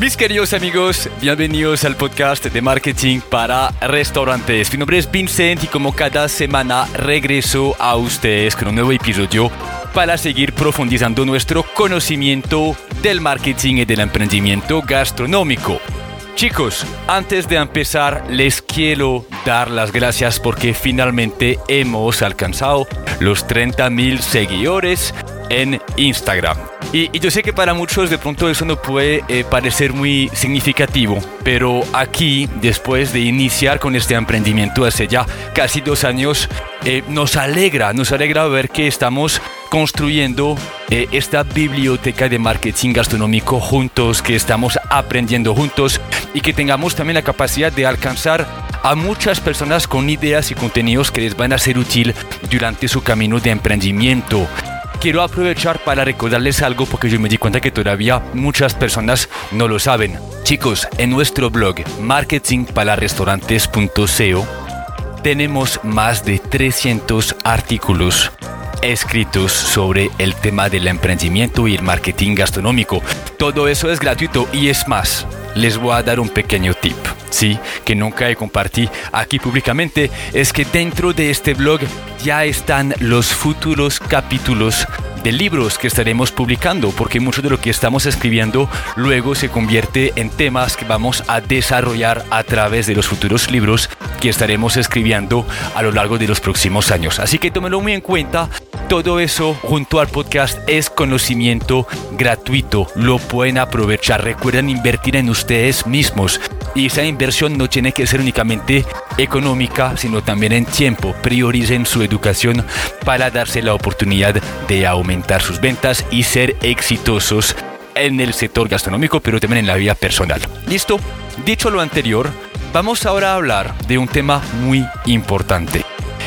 Mis queridos amigos, bienvenidos al podcast de marketing para restaurantes. Mi nombre es Vincent y como cada semana regreso a ustedes con un nuevo episodio para seguir profundizando nuestro conocimiento del marketing y del emprendimiento gastronómico. Chicos, antes de empezar les quiero dar las gracias porque finalmente hemos alcanzado los 30.000 seguidores en Instagram. Y, yo sé que para muchos de pronto eso no puede eh, parecer muy significativo, pero aquí, después de iniciar con este emprendimiento hace ya casi dos años, eh, nos alegra, nos alegra ver que estamos construyendo eh, esta biblioteca de marketing gastronómico juntos, que estamos aprendiendo juntos y que tengamos también la capacidad de alcanzar a muchas personas con ideas y contenidos que les van a ser útil durante su camino de emprendimiento quiero aprovechar para recordarles algo porque yo me di cuenta que todavía muchas personas no lo saben. Chicos, en nuestro blog marketingpalarestaurantes.co tenemos más de 300 artículos escritos sobre el tema del emprendimiento y el marketing gastronómico. Todo eso es gratuito y es más, les voy a dar un pequeño tip, sí, que nunca he compartido aquí públicamente, es que dentro de este blog ya están los futuros capítulos de libros que estaremos publicando, porque mucho de lo que estamos escribiendo luego se convierte en temas que vamos a desarrollar a través de los futuros libros que estaremos escribiendo a lo largo de los próximos años. Así que tómenlo muy en cuenta. Todo eso junto al podcast es conocimiento gratuito. Lo pueden aprovechar. Recuerden invertir en ustedes mismos. Y esa inversión no tiene que ser únicamente económica, sino también en tiempo. Prioricen su educación para darse la oportunidad de aumentar sus ventas y ser exitosos en el sector gastronómico, pero también en la vida personal. ¿Listo? Dicho lo anterior, vamos ahora a hablar de un tema muy importante.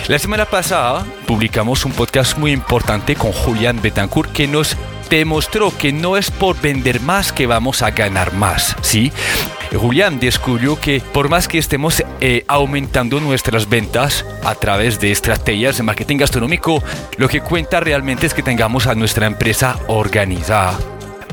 La semana pasada publicamos un podcast muy importante con Julián Betancourt que nos demostró que no es por vender más que vamos a ganar más, ¿sí? Julián descubrió que por más que estemos eh, aumentando nuestras ventas a través de estrategias de marketing gastronómico, lo que cuenta realmente es que tengamos a nuestra empresa organizada,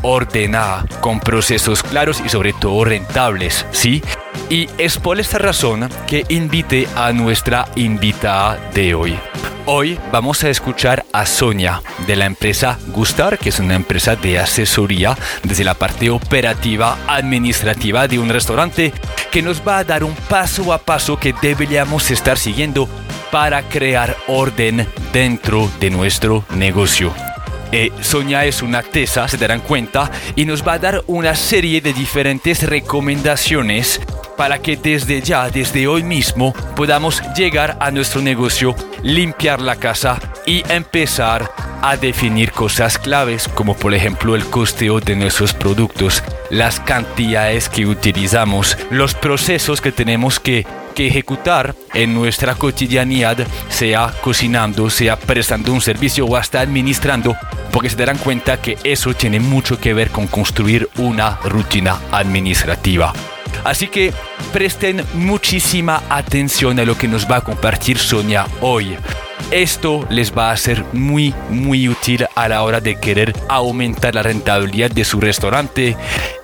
ordenada, con procesos claros y sobre todo rentables, ¿sí? Y es por esta razón que invité a nuestra invitada de hoy. Hoy vamos a escuchar a Sonia de la empresa Gustar, que es una empresa de asesoría desde la parte operativa administrativa de un restaurante, que nos va a dar un paso a paso que deberíamos estar siguiendo para crear orden dentro de nuestro negocio. Eh, Sonia es una tesa, se darán cuenta, y nos va a dar una serie de diferentes recomendaciones para que desde ya, desde hoy mismo, podamos llegar a nuestro negocio, limpiar la casa y empezar a definir cosas claves como por ejemplo el costeo de nuestros productos, las cantidades que utilizamos, los procesos que tenemos que, que ejecutar en nuestra cotidianidad, sea cocinando, sea prestando un servicio o hasta administrando, porque se darán cuenta que eso tiene mucho que ver con construir una rutina administrativa. Así que presten muchísima atención a lo que nos va a compartir Sonia hoy. Esto les va a ser muy, muy útil a la hora de querer aumentar la rentabilidad de su restaurante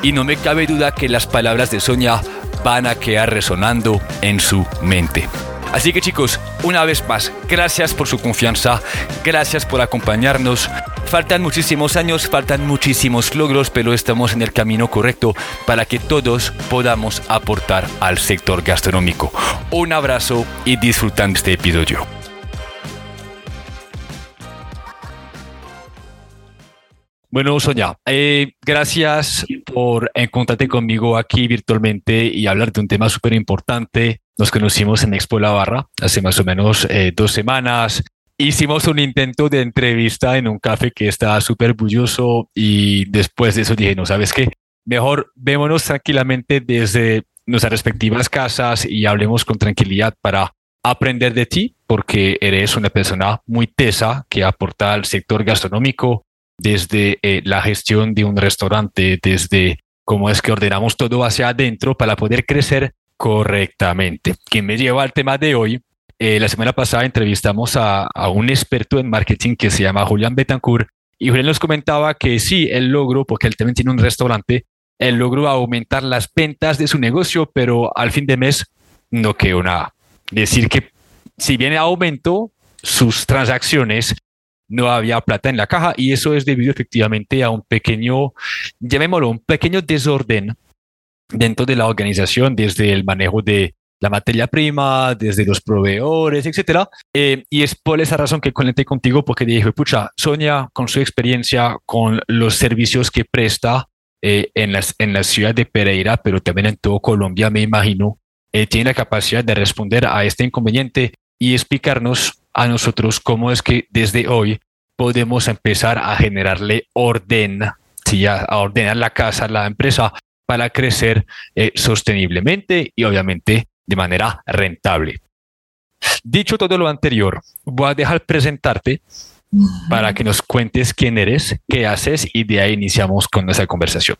y no me cabe duda que las palabras de Sonia van a quedar resonando en su mente. Así que chicos, una vez más, gracias por su confianza, gracias por acompañarnos. Faltan muchísimos años, faltan muchísimos logros, pero estamos en el camino correcto para que todos podamos aportar al sector gastronómico. Un abrazo y disfrutan este episodio. Bueno, Sonia, eh, gracias por encontrarte conmigo aquí virtualmente y hablar de un tema súper importante nos conocimos en Expo La Barra hace más o menos eh, dos semanas. Hicimos un intento de entrevista en un café que estaba súper bulloso y después de eso dije, no, ¿sabes qué? Mejor vémonos tranquilamente desde nuestras respectivas casas y hablemos con tranquilidad para aprender de ti, porque eres una persona muy tesa que aporta al sector gastronómico desde eh, la gestión de un restaurante, desde cómo es que ordenamos todo hacia adentro para poder crecer Correctamente. Quien me lleva al tema de hoy, eh, la semana pasada entrevistamos a, un experto en marketing que se llama Julián Betancourt y Julián nos comentaba que sí, él logró, porque él también tiene un restaurante, él logró aumentar las ventas de su negocio, pero al fin de mes no quedó nada. Decir que si bien aumentó sus transacciones, no había plata en la caja y eso es debido efectivamente a un pequeño, llamémoslo, un pequeño desorden dentro de la organización, desde el manejo de la materia prima, desde los proveedores, etcétera. Eh, y es por esa razón que conecté contigo, porque dije, pucha, Sonia, con su experiencia, con los servicios que presta eh, en, las, en la ciudad de Pereira, pero también en todo Colombia, me imagino, eh, tiene la capacidad de responder a este inconveniente y explicarnos a nosotros cómo es que desde hoy podemos empezar a generarle orden, ¿sí? a, ordenar la casa, la empresa, para crecer sosteniblemente y obviamente de manera rentable. Dicho todo lo anterior, voy a dejar presentarte para que nos cuentes quién eres, qué haces y de ahí iniciamos con nuestra conversación.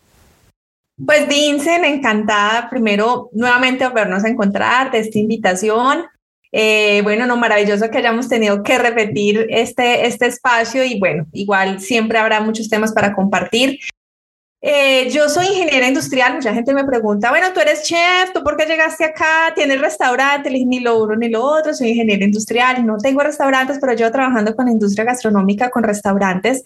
Pues Vincent, encantada primero nuevamente volvernos a encontrar de esta invitación. Eh, bueno, no, maravilloso que hayamos tenido que repetir este, este espacio y bueno, igual siempre habrá muchos temas para compartir. Eh, yo soy ingeniera industrial, mucha gente me pregunta, bueno, tú eres chef, ¿tú por qué llegaste acá? ¿Tienes restaurante? ni lo uno ni lo otro, soy ingeniera industrial, no tengo restaurantes, pero yo trabajando con industria gastronómica, con restaurantes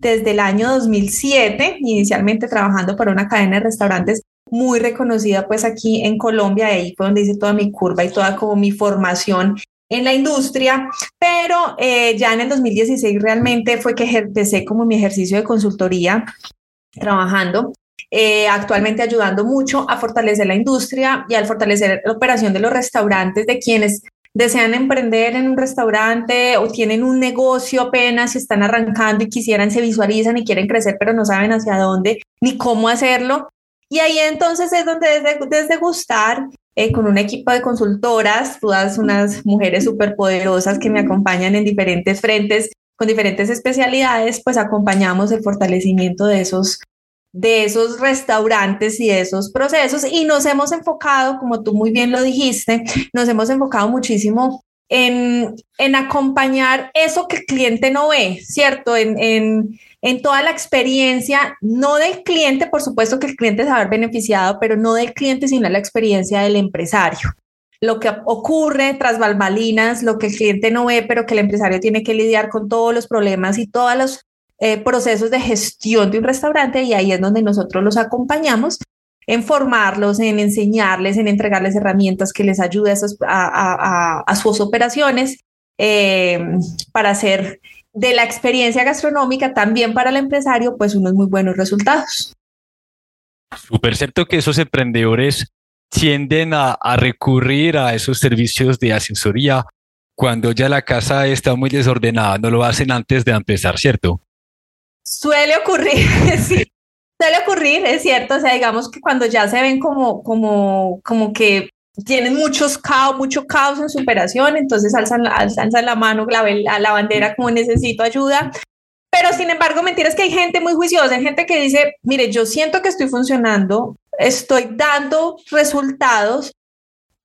desde el año 2007, inicialmente trabajando para una cadena de restaurantes muy reconocida pues aquí en Colombia, ahí fue donde hice toda mi curva y toda como mi formación en la industria, pero eh, ya en el 2016 realmente fue que empecé como mi ejercicio de consultoría trabajando, eh, actualmente ayudando mucho a fortalecer la industria y al fortalecer la operación de los restaurantes de quienes desean emprender en un restaurante o tienen un negocio apenas y están arrancando y quisieran, se visualizan y quieren crecer, pero no saben hacia dónde ni cómo hacerlo. Y ahí entonces es donde desde, desde Gustar, eh, con un equipo de consultoras, todas unas mujeres súper poderosas que me acompañan en diferentes frentes, con diferentes especialidades, pues acompañamos el fortalecimiento de esos de esos restaurantes y de esos procesos y nos hemos enfocado, como tú muy bien lo dijiste, nos hemos enfocado muchísimo en, en acompañar eso que el cliente no ve, ¿cierto? En, en, en, toda la experiencia, no del cliente, por supuesto que el cliente se va a ver beneficiado, pero no del cliente, sino la experiencia del empresario lo que ocurre tras balbalinas, lo que el cliente no ve, pero que el empresario tiene que lidiar con todos los problemas y todos los eh, procesos de gestión de un restaurante y ahí es donde nosotros los acompañamos en formarlos, en enseñarles, en entregarles herramientas que les ayuden a, sus operaciones eh, para hacer de la experiencia gastronómica también para el empresario pues unos muy buenos resultados. Súper cierto que esos emprendedores tienden a, recurrir a esos servicios de asesoría cuando ya la casa está muy desordenada, no lo hacen antes de empezar, ¿cierto? Suele ocurrir, sí. Suele ocurrir, es cierto, o sea, digamos que cuando ya se ven como, como, como que tienen muchos caos, mucho caos en su operación, entonces alzan, alzan la mano, la, la bandera como necesito ayuda. Pero sin embargo, mentiras que hay gente muy juiciosa, hay gente que dice, mire, yo siento que estoy funcionando, estoy dando resultados,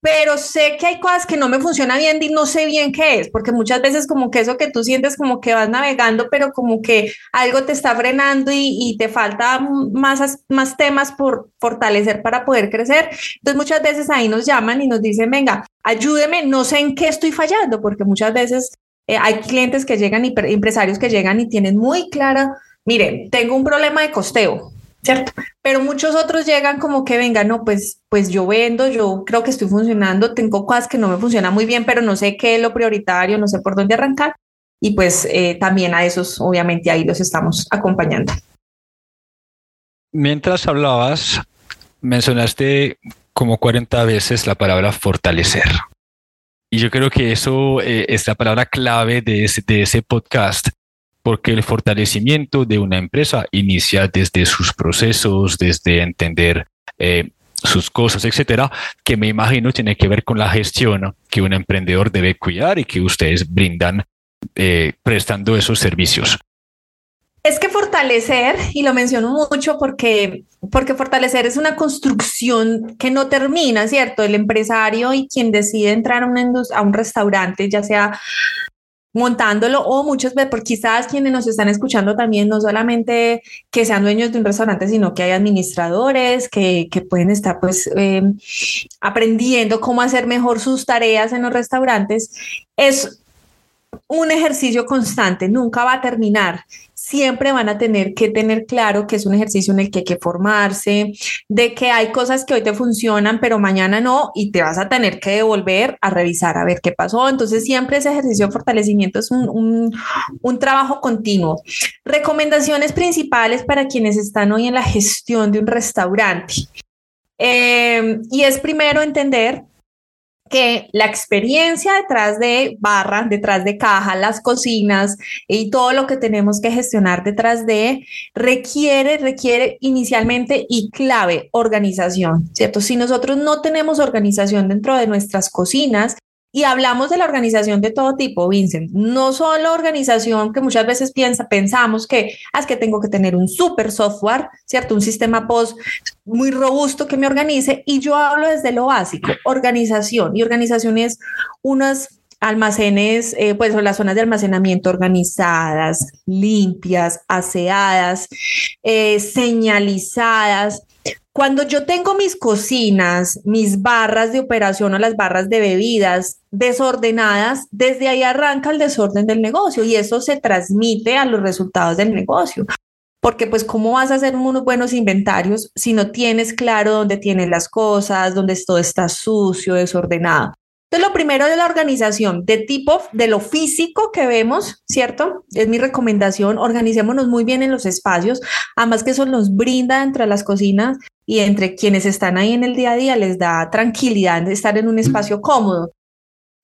pero sé que hay cosas que no me funcionan bien y no sé bien qué es, porque muchas veces como que eso que tú sientes como que vas navegando, pero como que algo te está frenando y, te falta más, más temas por fortalecer para poder crecer. Entonces muchas veces ahí nos llaman y nos dicen, venga, ayúdeme, no sé en qué estoy fallando, porque muchas veces eh, hay clientes que llegan, y empresarios que llegan y tienen muy clara, mire, tengo un problema de costeo, ¿cierto? Pero muchos otros llegan como que, venga, no, pues, pues yo vendo, yo creo que estoy funcionando, tengo cosas que no me funcionan muy bien, pero no sé qué es lo prioritario, no sé por dónde arrancar. Y pues eh, también a esos, obviamente, ahí los estamos acompañando. Mientras hablabas, mencionaste como 40 veces la palabra fortalecer. Y yo creo que eso eh, es la palabra clave de ese, de ese podcast, porque el fortalecimiento de una empresa inicia desde sus procesos, desde entender eh, sus cosas, etcétera, que me imagino tiene que ver con la gestión que un emprendedor debe cuidar y que ustedes brindan eh, prestando esos servicios. Es que fortalecer, y lo menciono mucho porque, porque fortalecer es una construcción que no termina, ¿cierto? El empresario y quien decide entrar a, una a un restaurante, ya sea montándolo o veces, porque quizás quienes nos están escuchando también, no solamente que sean dueños de un restaurante, sino que hay administradores que, que pueden estar pues em, aprendiendo cómo hacer mejor sus tareas en los restaurantes. Es un ejercicio constante, nunca va a terminar siempre van a tener que tener claro que es un ejercicio en el que hay que formarse, de que hay cosas que hoy te funcionan, pero mañana no, y te vas a tener que devolver a revisar a ver qué pasó. Entonces, siempre ese ejercicio de fortalecimiento es un, un, trabajo continuo. Recomendaciones principales para quienes están hoy en la gestión de un restaurante. Eh, y es primero entender que la experiencia detrás de barra, detrás de caja, las cocinas y todo lo que tenemos que gestionar detrás de requiere, requiere inicialmente y clave organización, ¿cierto? Si nosotros no tenemos organización dentro de nuestras cocinas, y hablamos de la organización de todo tipo, Vincent, no solo organización que muchas veces piensa, pensamos que ah, es que tengo que tener un super software, ¿cierto? Un sistema post muy robusto que me organice y yo hablo desde lo básico, organización. Y organización es unas almacenes, eh, pues las zonas de almacenamiento organizadas, limpias, aseadas, eh, señalizadas, cuando yo tengo mis cocinas, mis barras de operación o las barras de bebidas desordenadas, desde ahí arranca el desorden del negocio y eso se transmite a los resultados del negocio. Porque pues cómo vas a hacer unos buenos inventarios si no tienes claro dónde tienes las cosas, dónde todo está sucio, desordenado. Entonces, lo primero de la organización, de tipo de lo físico que vemos, ¿cierto? Es mi recomendación, organicémonos muy bien en los espacios, además que eso nos brinda entre las cocinas y entre quienes están ahí en el día a día, les da tranquilidad de estar en un espacio cómodo.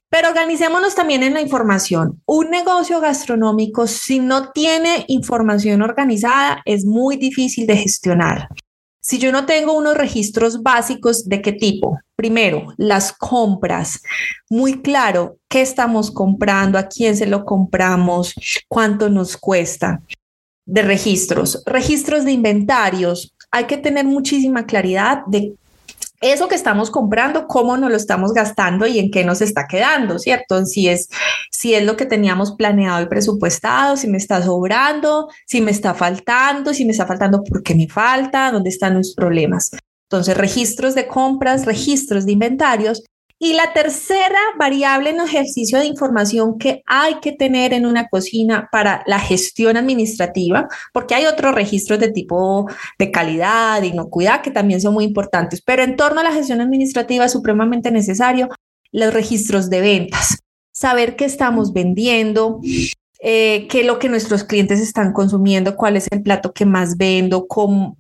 Pero organicémonos también en la información. Un negocio gastronómico, si no tiene información organizada, es muy difícil de gestionar. Si yo no tengo unos registros básicos de qué tipo, primero, las compras, muy claro qué estamos comprando, a quién se lo compramos, cuánto nos cuesta de registros, registros de inventarios. Hay que tener muchísima claridad de eso que estamos comprando, cómo nos lo estamos gastando y en qué nos está quedando, ¿cierto? Si es, si es lo que teníamos planeado y presupuestado, si me está sobrando, si me está faltando, si me está faltando, ¿por qué me falta? ¿Dónde están los problemas? Entonces, registros de compras, registros de inventarios y la tercera variable en ejercicio de información que hay que tener en una cocina para la gestión administrativa, porque hay otros registros de tipo de calidad, de inocuidad, que también son muy importantes, pero en torno a la gestión administrativa es supremamente necesario los registros de ventas, saber qué estamos vendiendo, eh, qué es lo que nuestros clientes están consumiendo, cuál es el plato que más vendo,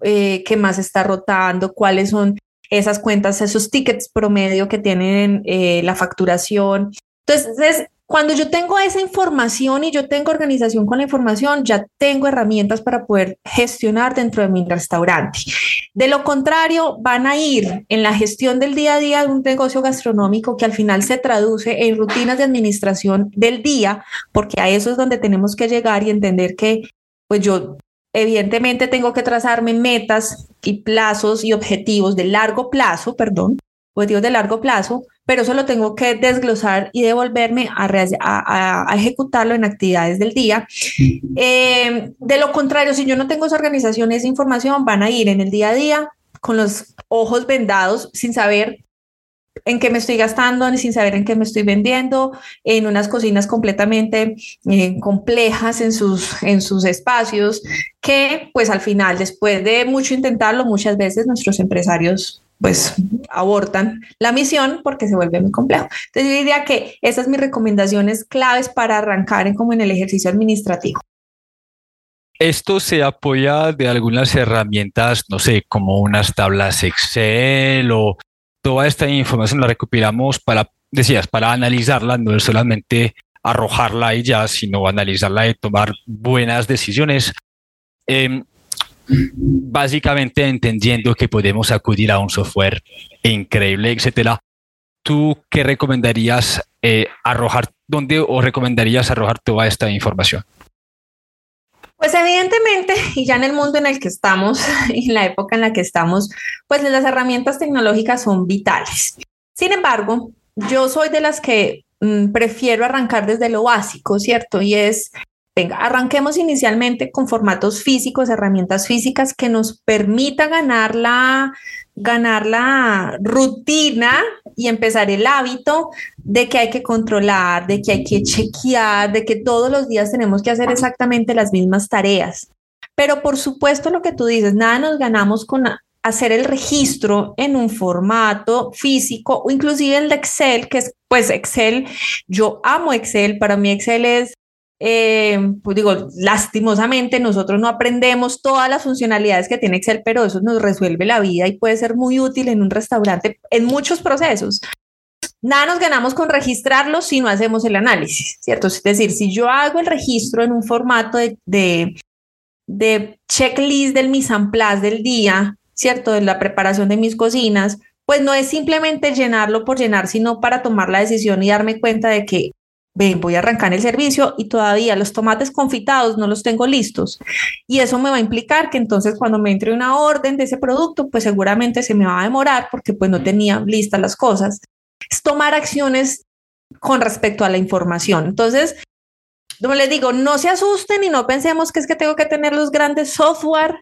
eh, qué más está rotando, cuáles son esas cuentas, esos tickets promedio que tienen eh, la facturación. Entonces, cuando yo tengo esa información y yo tengo organización con la información, ya tengo herramientas para poder gestionar dentro de mi restaurante. De lo contrario, van a ir en la gestión del día a día de un negocio gastronómico que al final se traduce en rutinas de administración del día, porque a eso es donde tenemos que llegar y entender que pues yo Evidentemente tengo que trazarme metas y plazos y objetivos de largo plazo, perdón, objetivos de largo plazo, pero eso lo tengo que desglosar y devolverme a, ejecutarlo en actividades del día. Eh, de lo contrario, si yo no tengo esa organización, esa información, van a ir en el día a día con los ojos vendados sin saber en qué me estoy gastando, sin saber en qué me estoy vendiendo, en unas cocinas completamente eh, complejas en sus, en sus espacios, que pues al final, después de mucho intentarlo, muchas veces nuestros empresarios pues abortan la misión porque se vuelve muy complejo. Entonces yo diría que esas mis recomendaciones claves para arrancar en, como en el ejercicio administrativo. Esto se apoya de algunas herramientas, no sé, como unas tablas Excel o toda esta información la recopilamos para, decías, para analizarla, no solamente arrojarla y ya, sino analizarla y tomar buenas decisiones. Em, básicamente entendiendo que podemos acudir a un software increíble, etcétera. ¿Tú qué recomendarías eh, arrojar? ¿Dónde o recomendarías arrojar toda esta información? Pues evidentemente, y ya en el mundo en el que estamos, en la época en la que estamos, pues las herramientas tecnológicas son vitales. Sin embargo, yo soy de las que mm, prefiero arrancar desde lo básico, ¿cierto? Y es, venga, arranquemos inicialmente con formatos físicos, herramientas físicas que nos permita ganar la, ganar la rutina y empezar el hábito de que hay que controlar, de que hay que chequear, de que todos los días tenemos que hacer exactamente las mismas tareas. Pero por supuesto lo que tú dices, nada nos ganamos con hacer el registro en un formato físico o inclusive el de Excel, que es pues Excel, yo amo Excel, para mí Excel es, eh, pues digo, lastimosamente nosotros no aprendemos todas las funcionalidades que tiene Excel, pero eso nos resuelve la vida y puede ser muy útil en un restaurante en muchos procesos. Nada nos ganamos con registrarlo si no hacemos el análisis, ¿cierto? Es decir, si yo hago el registro en un formato de, de, de checklist del mise en place del día, ¿cierto? De la preparación de mis cocinas, pues no es simplemente llenarlo por llenar, sino para tomar la decisión y darme cuenta de que, ven, voy a arrancar el servicio y todavía los tomates confitados no los tengo listos. Y eso me va a implicar que entonces cuando me entre una orden de ese producto, pues seguramente se me va a demorar porque pues no tenía listas las cosas. Es tomar acciones con respecto a la información. Entonces, como les digo, no se asusten y no pensemos que es que tengo que tener los grandes software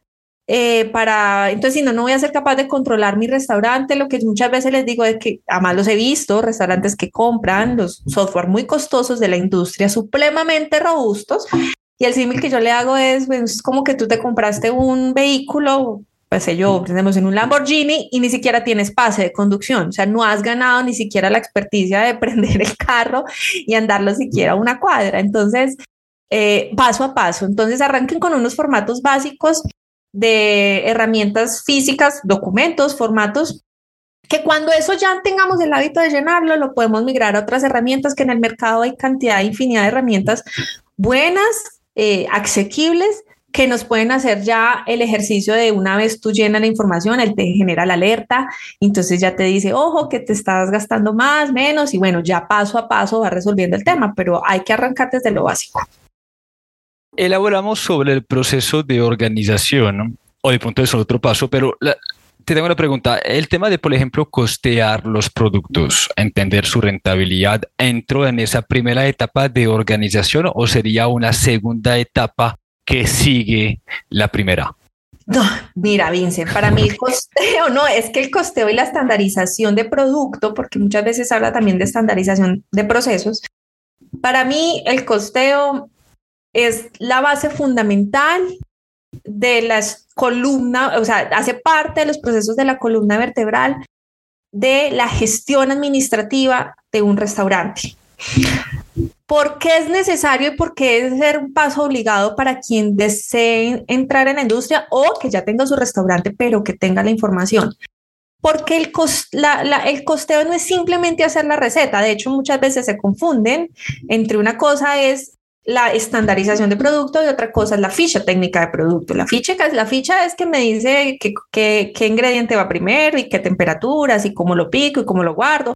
eh, para, entonces si no, no voy a ser capaz de controlar mi restaurante. Lo que muchas veces les digo es que, además los he visto, restaurantes que compran los software muy costosos de la industria, supremamente robustos. Y el símil que yo le hago es, pues, es como que tú te compraste un vehículo, pues sé yo, tenemos en un Lamborghini y ni siquiera tienes pase de conducción. O sea, no has ganado ni siquiera la experticia de prender el carro y andarlo siquiera una cuadra. Entonces, eh, paso a paso. Entonces, arranquen con unos formatos básicos de herramientas físicas, documentos, formatos, que cuando eso ya tengamos el hábito de llenarlo, lo podemos migrar a otras herramientas que en el mercado hay cantidad, infinidad de herramientas buenas, eh, asequibles, que nos pueden hacer ya el ejercicio de una vez tú llenas la información, él te genera la alerta, entonces ya te dice, ojo, que te estás gastando más, menos, y bueno, ya paso a paso va resolviendo el tema, pero hay que arrancar desde lo básico. Elaboramos sobre el proceso de organización, o de punto de otro paso, pero te tengo una pregunta. El tema de, por ejemplo, costear los productos, entender su rentabilidad, ¿entró en esa primera etapa de organización o sería una segunda etapa que sigue la primera? No, mira, Vince, para mí el costeo, no, es que el costeo y la estandarización de producto, porque muchas veces habla también de estandarización de procesos, para mí el costeo es la base fundamental de las columnas, o sea, hace parte de los procesos de la columna vertebral de la gestión administrativa de un restaurante. ¿Por qué es necesario y por qué es ser un paso obligado para quien desee entrar en la industria o que ya tenga su restaurante, pero que tenga la información? Porque el, el costeo no es simplemente hacer la receta, de hecho muchas veces se confunden entre una cosa es la estandarización de producto y otra cosa es la ficha técnica de producto. La ficha, la ficha es que me dice qué ingrediente va primero y qué temperaturas y cómo lo pico y cómo lo guardo.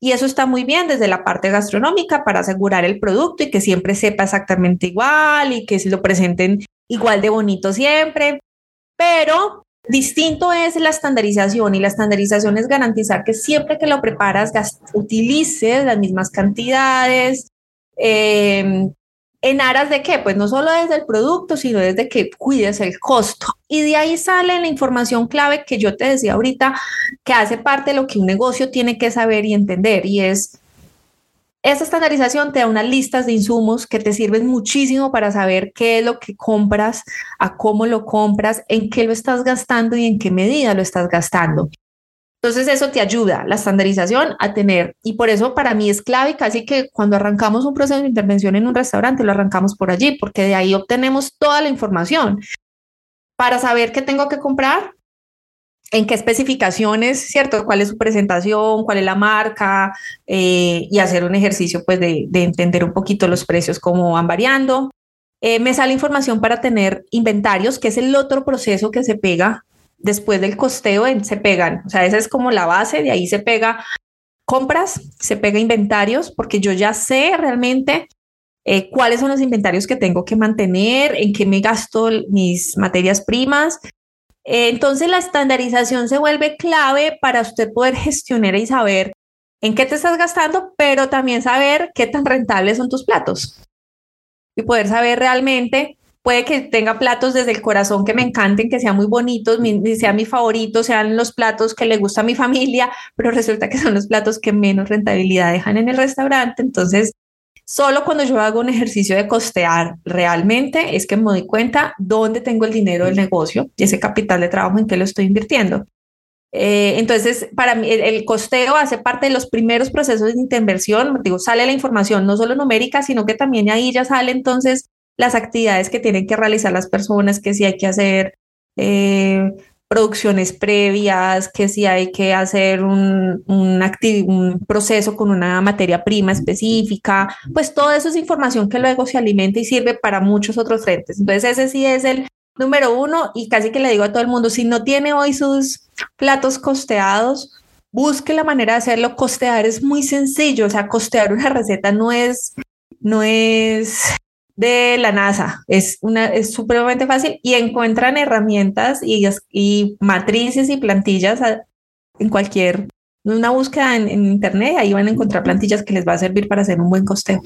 Y eso está muy bien desde la parte gastronómica para asegurar el producto y que siempre sepa exactamente igual y que lo presenten igual de bonito siempre. Pero distinto es la estandarización y la estandarización es garantizar que siempre que lo preparas utilices las mismas cantidades, eh, ¿En aras de qué? Pues no solo desde el producto, sino desde que cuides el costo. Y de ahí sale la información clave que yo te decía ahorita, que hace parte de lo que un negocio tiene que saber y entender, y es esta estandarización te da unas listas de insumos que te sirven muchísimo para saber qué es lo que compras, a cómo lo compras, en qué lo estás gastando y en qué medida lo estás gastando. Entonces eso te ayuda, la estandarización, a tener, y por eso para mí es clave, casi que cuando arrancamos un proceso de intervención en un restaurante, lo arrancamos por allí, porque de ahí obtenemos toda la información para saber qué tengo que comprar, en qué especificaciones, ¿cierto? ¿Cuál es su presentación? ¿Cuál es la marca? Eh, y hacer un ejercicio pues de, entender un poquito los precios, cómo van variando. Eh, me sale información para tener inventarios, que es el otro proceso que se pega después del costeo se pegan. O sea, esa es como la base, de ahí se pega compras, se pega inventarios, porque yo ya sé realmente eh, cuáles son los inventarios que tengo que mantener, en qué me gasto mis materias primas. Eh, entonces la estandarización se vuelve clave para usted poder gestionar y saber en qué te estás gastando, pero también saber qué tan rentables son tus platos y poder saber realmente puede que tenga platos desde el corazón que me encanten, que sean muy bonitos, sean mi favorito, sean los platos que le gusta a mi familia, pero resulta que son los platos que menos rentabilidad dejan en el restaurante. Entonces, solo cuando yo hago un ejercicio de costear realmente es que me doy cuenta dónde tengo el dinero del negocio y ese capital de trabajo en qué lo estoy invirtiendo. Eh, entonces, para mí, el, costeo hace parte de los primeros procesos de intervención. Digo, sale la información no solo numérica, sino que también ahí ya sale entonces las actividades que tienen que realizar las personas, que si hay que hacer eh, producciones previas, que si hay que hacer un, un, un, proceso con una materia prima específica, pues todo eso es información que luego se alimenta y sirve para muchos otros frentes. Entonces ese sí es el número uno y casi que le digo a todo el mundo, si no tiene hoy sus platos costeados, busque la manera de hacerlo. Costear es muy sencillo, o sea, costear una receta no es, no es de la NASA. Es, una, es supremamente fácil y encuentran herramientas y, y matrices y plantillas en cualquier, una búsqueda en, en, internet, ahí van a encontrar plantillas que les va a servir para hacer un buen costeo.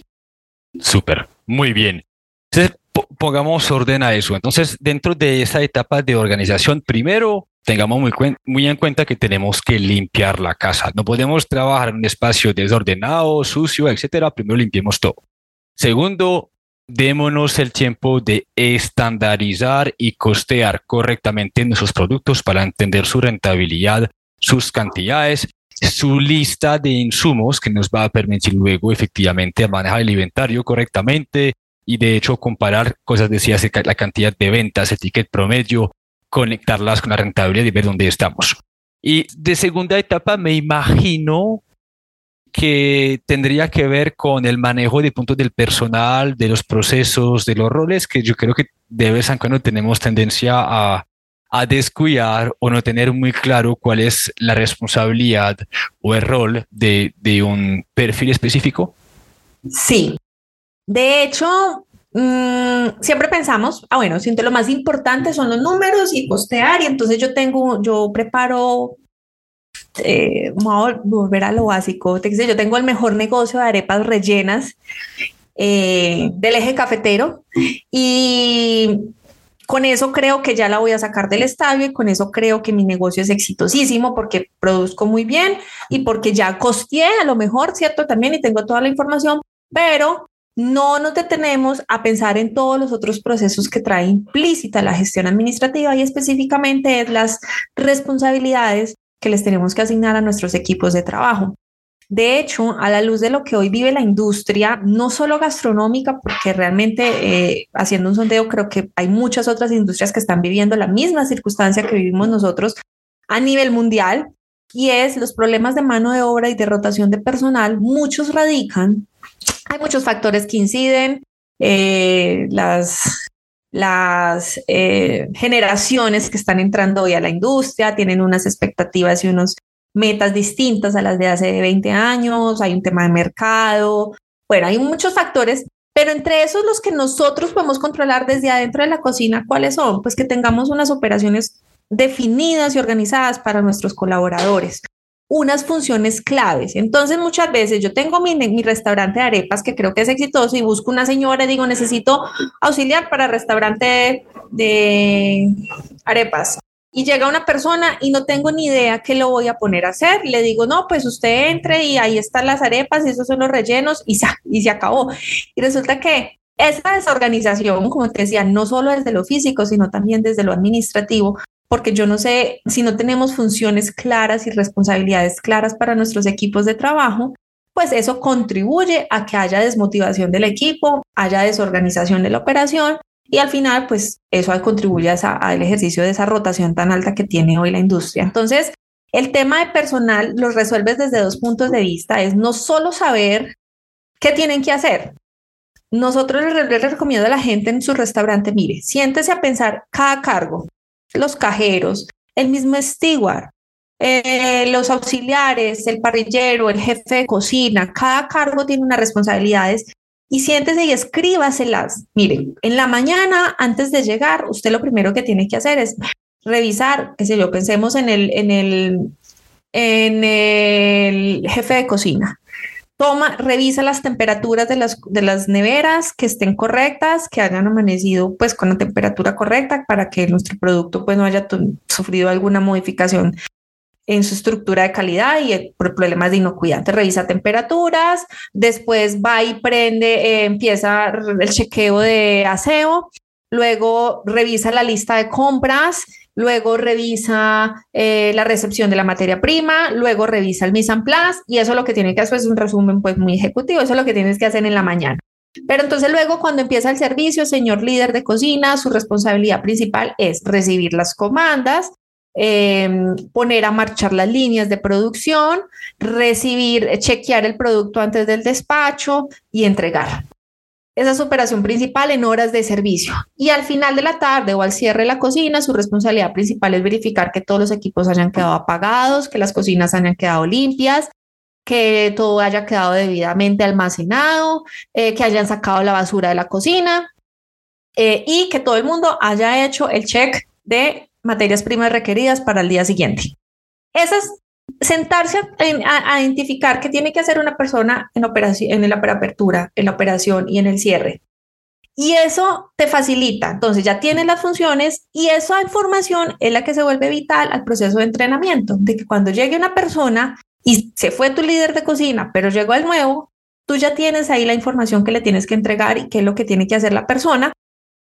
Súper, muy bien. Entonces, pongamos orden a eso. Entonces, dentro de esa etapa de organización, primero tengamos muy, muy, en cuenta que tenemos que limpiar la casa. No podemos trabajar en un espacio desordenado, sucio, etcétera. Primero limpiemos todo. Segundo, démonos el tiempo de estandarizar y costear correctamente nuestros productos para entender su rentabilidad, sus cantidades, su lista de insumos que nos va a permitir luego efectivamente manejar el inventario correctamente y de hecho comparar cosas decías la cantidad de ventas, el ticket promedio, conectarlas con la rentabilidad y ver dónde estamos. Y de segunda etapa me imagino que tendría que ver con el manejo de puntos del personal, de los procesos, de los roles, que yo creo que de vez en cuando tenemos tendencia a, a descuidar o no tener muy claro cuál es la responsabilidad o el rol de, de un perfil específico. Sí. De hecho, mm, siempre pensamos, ah, bueno, siento lo más importante son los números y postear, y entonces yo tengo, yo preparo eh, vamos a volver a lo básico. Yo tengo el mejor negocio de arepas rellenas eh, del eje cafetero y con eso creo que ya la voy a sacar del estadio y con eso creo que mi negocio es exitosísimo porque produzco muy bien y porque ya costeé a lo mejor, ¿cierto? También y tengo toda la información, pero no nos detenemos a pensar en todos los otros procesos que trae implícita la gestión administrativa y específicamente es las responsabilidades que les tenemos que asignar a nuestros equipos de trabajo. De hecho, a la luz de lo que hoy vive la industria, no solo gastronómica, porque realmente eh, haciendo un sondeo creo que hay muchas otras industrias que están viviendo la misma circunstancia que vivimos nosotros a nivel mundial, y es los problemas de mano de obra y de rotación de personal, muchos radican, hay muchos factores que inciden, eh, las las eh, generaciones que están entrando hoy a la industria tienen unas expectativas y unas metas distintas a las de hace 20 años, hay un tema de mercado, bueno, hay muchos factores, pero entre esos los que nosotros podemos controlar desde adentro de la cocina, ¿cuáles son? Pues que tengamos unas operaciones definidas y organizadas para nuestros colaboradores unas funciones claves. Entonces, muchas veces yo tengo mi, mi, restaurante de arepas que creo que es exitoso y busco una señora y digo, necesito auxiliar para restaurante de, arepas. Y llega una persona y no tengo ni idea qué lo voy a poner a hacer. Le digo, no, pues usted entre y ahí están las arepas y esos son los rellenos y, y se acabó. Y resulta que esa desorganización, como te decía, no solo desde lo físico, sino también desde lo administrativo, porque yo no sé si no tenemos funciones claras y responsabilidades claras para nuestros equipos de trabajo, pues eso contribuye a que haya desmotivación del equipo, haya desorganización de la operación y al final, pues eso contribuye al ejercicio de esa rotación tan alta que tiene hoy la industria. Entonces, el tema de personal lo resuelves desde dos puntos de vista. Es no solo saber qué tienen que hacer. Nosotros les, recomiendo a la gente en su restaurante, mire, siéntese a pensar cada cargo, los cajeros, el mismo steward, eh, los auxiliares, el parrillero, el jefe de cocina, cada cargo tiene unas responsabilidades y siéntese y escríbaselas. Mire, en la mañana, antes de llegar, usted lo primero que tiene que hacer es revisar, qué sé yo, pensemos en el, en el en el jefe de cocina. Toma, revisa las temperaturas de las, de las neveras que estén correctas, que hayan amanecido pues con la temperatura correcta para que nuestro producto pues no haya sufrido alguna modificación en su estructura de calidad y por problemas de inocuidad. revisa temperaturas, después va y prende, eh, empieza el chequeo de aseo, luego revisa la lista de compras, luego revisa eh, la recepción de la materia prima, luego revisa el mise en place y eso lo que tiene que hacer es un resumen pues muy ejecutivo, eso es lo que tienes que hacer en la mañana. Pero entonces luego cuando empieza el servicio, señor líder de cocina, su responsabilidad principal es recibir las comandas, em, poner a marchar las líneas de producción, recibir, chequear el producto antes del despacho y entregar. Esa es su operación principal en horas de servicio. Y al final de la tarde o al cierre de la cocina, su responsabilidad principal es verificar que todos los equipos hayan quedado apagados, que las cocinas hayan quedado limpias, que todo haya quedado debidamente almacenado, eh, que hayan sacado la basura de la cocina eh, y que todo el mundo haya hecho el check de materias primas requeridas para el día siguiente. Esas sentarse a, identificar qué tiene que hacer una persona en, operación, en la apertura, en la operación y en el cierre. Y eso te facilita. Entonces ya tienes las funciones y esa información es la que se vuelve vital al proceso de entrenamiento, de que cuando llegue una persona y se fue tu líder de cocina, pero llegó el nuevo, tú ya tienes ahí la información que le tienes que entregar y qué es lo que tiene que hacer la persona.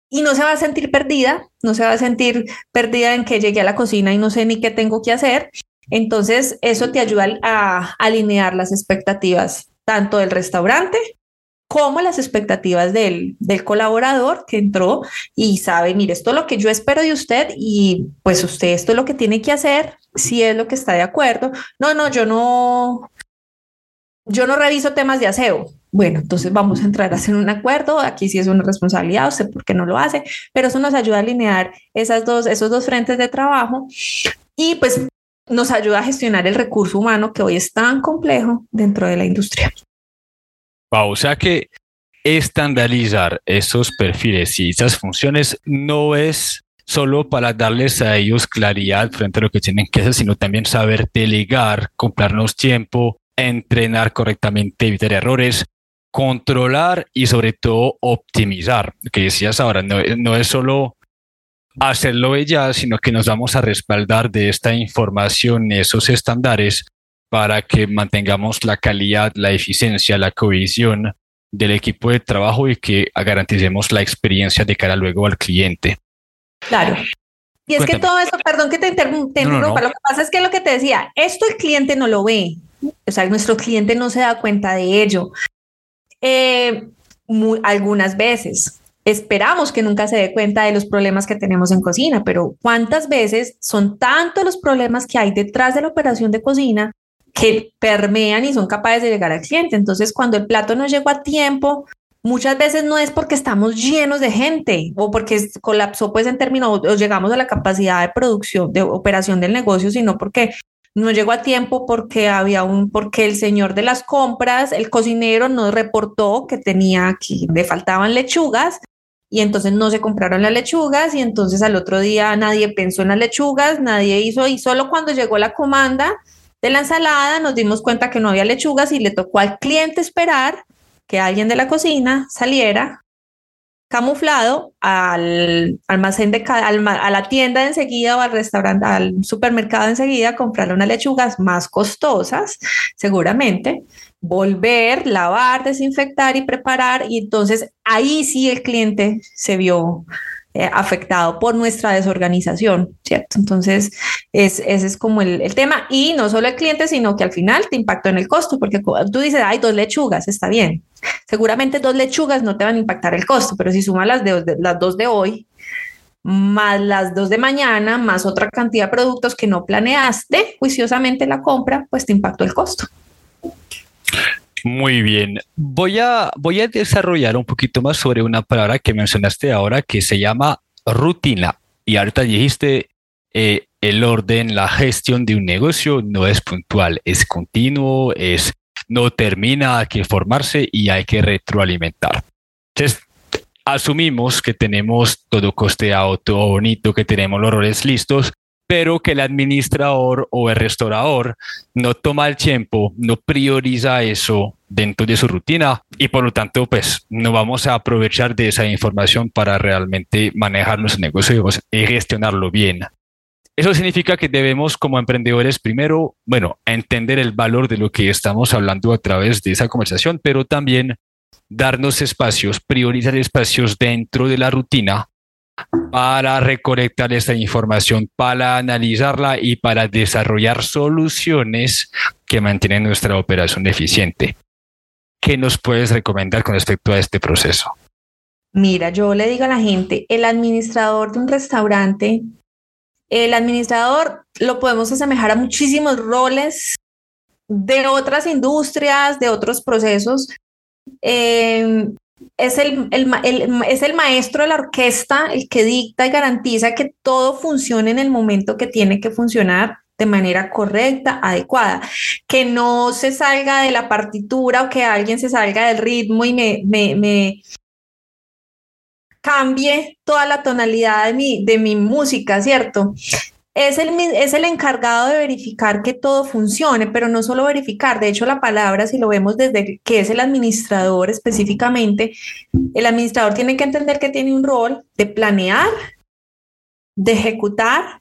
Y no se va a sentir perdida, no se va a sentir perdida en que llegué a la cocina y no sé ni qué tengo que hacer, entonces, eso te ayuda a alinear las expectativas tanto del restaurante como las expectativas del, colaborador que entró y sabe, mire, esto es lo que yo espero de usted y pues usted esto es lo que tiene que hacer, si es lo que está de acuerdo. No, no, yo no, yo no reviso temas de aseo. Bueno, entonces vamos a entrar a hacer un acuerdo. Aquí sí es una responsabilidad, usted por qué no lo hace, pero eso nos ayuda a alinear esas dos, esos dos frentes de trabajo. Y pues nos ayuda a gestionar el recurso humano que hoy es tan complejo dentro de la industria. o sea que estandarizar esos perfiles y esas funciones no es solo para darles a ellos claridad frente a lo que tienen que hacer, sino también saber delegar, comprarnos tiempo, entrenar correctamente, evitar errores, controlar y sobre todo optimizar. Lo que decías ahora, no, no es solo hacerlo ella, sino que nos vamos a respaldar de esta información, esos estándares, para que mantengamos la calidad, la eficiencia, la cohesión del equipo de trabajo y que garanticemos la experiencia de cara luego al cliente. Claro. Y es que todo eso, perdón que te interrumpa, lo que pasa es que lo que te decía, esto el cliente no lo ve, o sea, nuestro cliente no se da cuenta de ello. Eh, algunas veces, esperamos que nunca se dé cuenta de los problemas que tenemos en cocina, pero ¿cuántas veces son tantos los problemas que hay detrás de la operación de cocina que permean y son capaces de llegar al cliente? Entonces, cuando el plato no llegó a tiempo, muchas veces no es porque estamos llenos de gente o porque colapsó pues en términos o llegamos a la capacidad de producción, de operación del negocio, sino porque no llegó a tiempo porque había un, porque el señor de las compras, el cocinero nos reportó que tenía que le faltaban lechugas y entonces no se compraron las lechugas y entonces al otro día nadie pensó en las lechugas, nadie hizo y solo cuando llegó la comanda de la ensalada nos dimos cuenta que no había lechugas y le tocó al cliente esperar que alguien de la cocina saliera camuflado al almacén de a la tienda enseguida o al restaurante, al supermercado enseguida comprar unas lechugas más costosas, seguramente, volver, lavar, desinfectar y preparar. Y entonces ahí sí el cliente se vio eh, afectado por nuestra desorganización, ¿cierto? Entonces, es, ese es como el, tema. Y no solo el cliente, sino que al final te impactó en el costo, porque tú dices, hay dos lechugas, está bien. Seguramente dos lechugas no te van a impactar el costo, pero si sumas las, de, las dos de hoy, más las dos de mañana, más otra cantidad de productos que no planeaste juiciosamente la compra, pues te impactó el costo. Muy bien. Voy a, desarrollar un poquito más sobre una palabra que mencionaste ahora que se llama rutina. Y ahorita dijiste eh, el orden, la gestión de un negocio no es puntual, es continuo, es no termina, hay que formarse y hay que retroalimentar. Entonces, asumimos que tenemos todo costeado, todo bonito, que tenemos los roles listos, pero que el administrador o el restaurador no toma el tiempo, no prioriza eso dentro de su rutina y por lo tanto pues no vamos a aprovechar de esa información para realmente manejar nuestro negocio y gestionarlo bien. Eso significa que debemos como emprendedores primero, bueno, entender el valor de lo que estamos hablando a través de esa conversación, pero también darnos espacios, priorizar espacios dentro de la rutina para recolectar esta información, para analizarla y para desarrollar soluciones que mantienen nuestra operación eficiente. ¿Qué nos puedes recomendar con respecto a este proceso? Mira, yo le digo a la gente, el administrador de un restaurante, el administrador lo podemos asemejar a muchísimos roles de otras industrias, de otros procesos. Eh, es el, es el maestro de la orquesta el que dicta y garantiza que todo funcione en el momento que tiene que funcionar de manera correcta, adecuada, que no se salga de la partitura o que alguien se salga del ritmo y me, me, me cambie toda la tonalidad de mi, de mi música, ¿cierto? Es el, es el encargado de verificar que todo funcione, pero no solo verificar, de hecho la palabra, si lo vemos desde que es el administrador específicamente, el administrador tiene que entender que tiene un rol de planear, de ejecutar,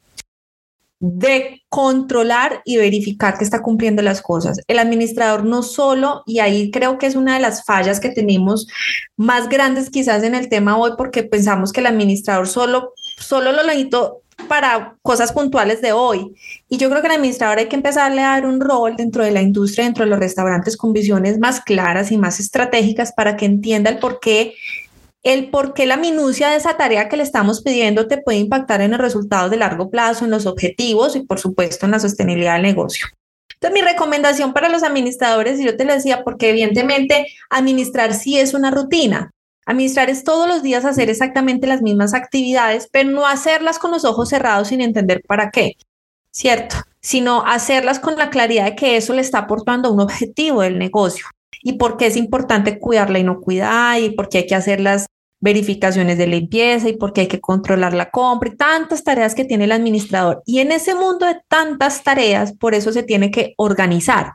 de controlar y verificar que está cumpliendo las cosas. El administrador no solo, y ahí creo que es una de las fallas que tenemos más grandes quizás en el tema hoy, porque pensamos que el administrador solo, solo lo necesito para cosas puntuales de hoy. Y yo creo que el administrador hay que empezarle a dar un rol dentro de la industria, dentro de los restaurantes, con visiones más claras y más estratégicas para que entienda el por qué el por qué la minucia de esa tarea que le estamos pidiendo te puede impactar en los resultados de largo plazo, en los objetivos y por supuesto en la sostenibilidad del negocio. Entonces, mi recomendación para los administradores, y yo te lo decía, porque evidentemente administrar sí es una rutina, Administrar es todos los días hacer exactamente las mismas actividades, pero no hacerlas con los ojos cerrados sin entender para qué, ¿cierto? Sino hacerlas con la claridad de que eso le está aportando un objetivo del negocio y por qué es importante cuidarla y no cuidar y por qué hay que hacer las verificaciones de limpieza y por qué hay que controlar la compra y tantas tareas que tiene el administrador. Y en ese mundo de tantas tareas, por eso se tiene que organizar,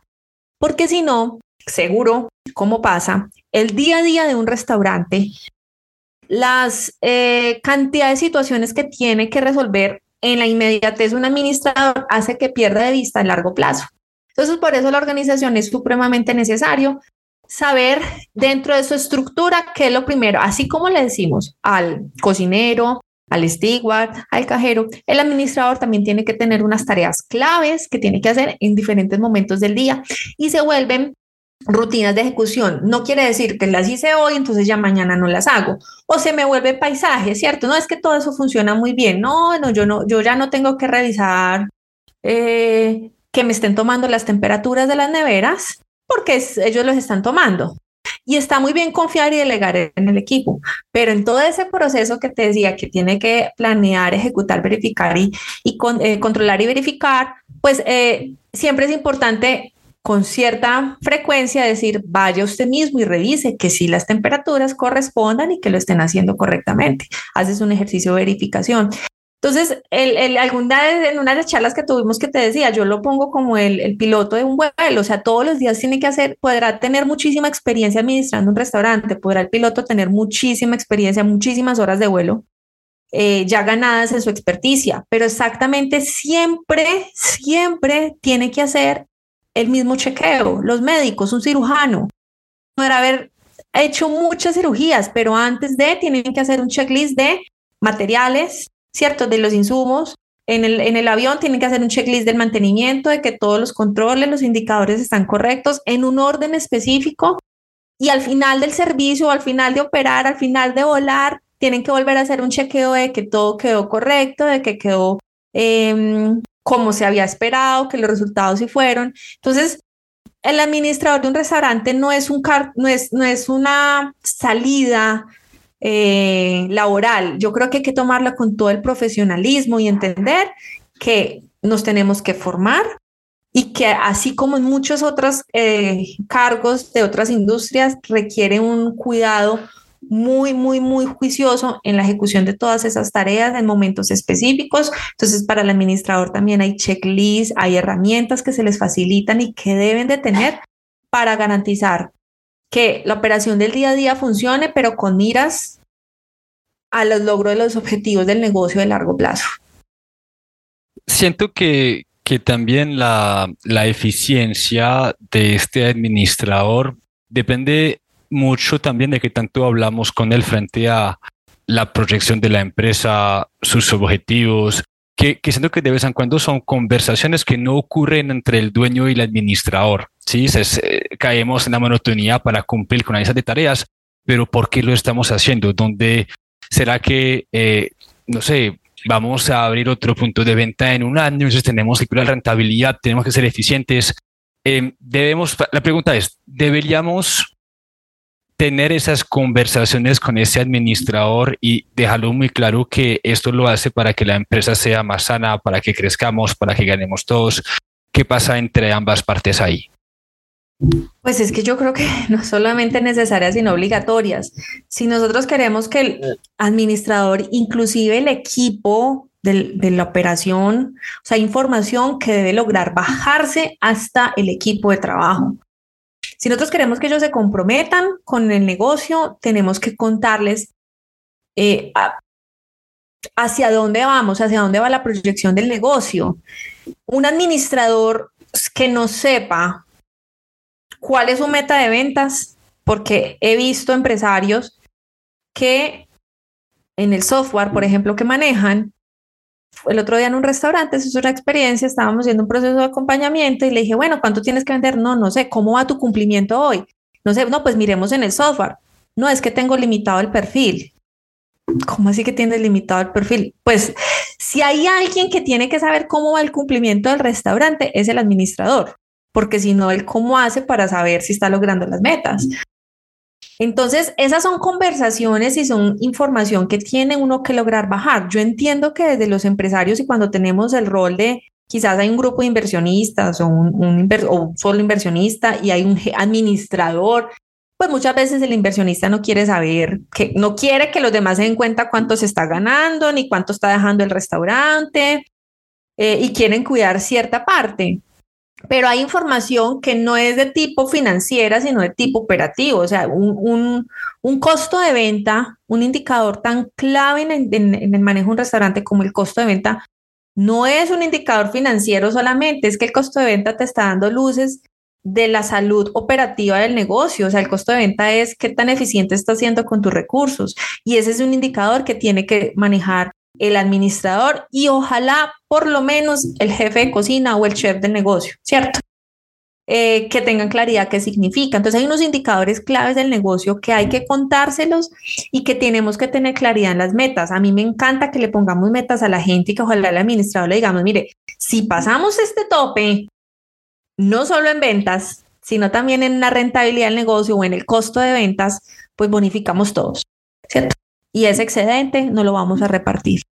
porque si no, seguro, como pasa, el día a día de un restaurante, las eh, cantidades de situaciones que tiene que resolver en la inmediatez un administrador hace que pierda de vista a largo plazo. Entonces, por eso la organización es supremamente necesario saber dentro de su estructura qué es lo primero, así como le decimos al cocinero, al steward, al cajero, el administrador también tiene que tener unas tareas claves que tiene que hacer en diferentes momentos del día y se vuelven rutinas de ejecución. No quiere decir que las hice hoy, entonces ya mañana no las hago. O se me vuelve paisaje, ¿cierto? No es que todo eso funciona muy bien. No, no, yo no, yo ya no tengo que revisar eh, que me estén tomando las temperaturas de las neveras, porque ellos los están tomando. Y está muy bien confiar y delegar en el equipo, pero en todo ese proceso que te decía que tiene que planear, ejecutar, verificar y, eh, controlar y verificar, pues eh, siempre es importante con cierta frecuencia decir, vaya usted mismo y revise que si las temperaturas correspondan y que lo estén haciendo correctamente. Haces un ejercicio de verificación. Entonces, el, el, alguna en una de las charlas que tuvimos que te decía, yo lo pongo como el, el, piloto de un vuelo, o sea, todos los días tiene que hacer, podrá tener muchísima experiencia administrando un restaurante, podrá el piloto tener muchísima experiencia, muchísimas horas de vuelo, eh, ya ganadas en su experticia, pero exactamente siempre, siempre tiene que hacer el mismo chequeo, los médicos, un cirujano, puede haber hecho muchas cirugías, pero antes de tienen que hacer un checklist de materiales, ¿cierto? De los insumos. En el, en el avión tienen que hacer un checklist del mantenimiento, de que todos los controles, los indicadores están correctos en un orden específico. Y al final del servicio, al final de operar, al final de volar, tienen que volver a hacer un chequeo de que todo quedó correcto, de que quedó eh, como se había esperado, que los resultados sí fueron. Entonces, el administrador de un restaurante no es, un no es, no es una salida eh, laboral. Yo creo que hay que tomarla con todo el profesionalismo y entender que nos tenemos que formar y que así como en muchos otros eh, cargos de otras industrias requiere un cuidado muy, muy, muy juicioso en la ejecución de todas esas tareas en momentos específicos. Entonces, para el administrador también hay checklists, hay herramientas que se les facilitan y que deben de tener para garantizar que la operación del día a día funcione, pero con miras a los logros de los objetivos del negocio de largo plazo. Siento que, que también la, la eficiencia de este administrador depende mucho también de que tanto hablamos con él frente a la proyección de la empresa, sus objetivos, que, que, siento que de vez en cuando son conversaciones que no ocurren entre el dueño y el administrador. Sí, caemos en la monotonía para cumplir con esas de tareas, pero ¿por qué lo estamos haciendo? ¿Dónde será que, eh, no sé, vamos a abrir otro punto de venta en un año, entonces tenemos que cuidar la rentabilidad, tenemos que ser eficientes? Eh, debemos, la pregunta es, ¿deberíamos tener esas conversaciones con ese administrador y dejarlo muy claro que esto lo hace para que la empresa sea más sana, para que crezcamos, para que ganemos todos. ¿Qué pasa entre ambas partes ahí? Pues es que yo creo que no solamente necesarias, sino obligatorias. Si nosotros queremos que el administrador, inclusive el equipo de la operación, o sea, información que debe lograr bajarse hasta el equipo de trabajo. Si nosotros queremos que ellos se comprometan con el negocio, tenemos que contarles eh, hacia dónde vamos, hacia dónde va la proyección del negocio. Un administrador que no sepa cuál es su meta de ventas, porque he visto empresarios que en el software, por ejemplo, que manejan, el otro día en un restaurante, eso es una experiencia, estábamos haciendo un proceso de acompañamiento y le dije, bueno, ¿cuánto tienes que vender? No, no sé, ¿cómo va tu cumplimiento hoy? No sé, no, pues miremos en el software. No, es que tengo limitado el perfil. ¿Cómo así que tienes limitado el perfil? Pues si hay alguien que tiene que saber cómo va el cumplimiento del restaurante, es el administrador, porque si no, él cómo hace para saber si está logrando las metas. Entonces, esas son conversaciones y son información que tiene uno que lograr bajar. Yo entiendo que desde los empresarios y cuando tenemos el rol de quizás hay un grupo de inversionistas o un, solo inversionista y hay un administrador, pues muchas veces el inversionista no quiere saber, que no quiere que los demás se den cuenta cuánto se está ganando ni cuánto está dejando el restaurante eh, y quieren cuidar cierta parte pero hay información que no es de tipo financiera, sino de tipo operativo. O sea, un, costo de venta, un indicador tan clave en, en, el manejo de un restaurante como el costo de venta, no es un indicador financiero solamente, es que el costo de venta te está dando luces de la salud operativa del negocio. O sea, el costo de venta es qué tan eficiente estás siendo con tus recursos. Y ese es un indicador que tiene que manejar el administrador y ojalá por lo menos el jefe de cocina o el chef del negocio, ¿cierto? Eh, que tengan claridad qué significa. Entonces hay unos indicadores claves del negocio que hay que contárselos y que tenemos que tener claridad en las metas. A mí me encanta que le pongamos metas a la gente y que ojalá el administrador le digamos, mire, si pasamos este tope, no solo en ventas, sino también en la rentabilidad del negocio o en el costo de ventas, pues bonificamos todos, ¿cierto? Y ese excedente no lo vamos a repartir.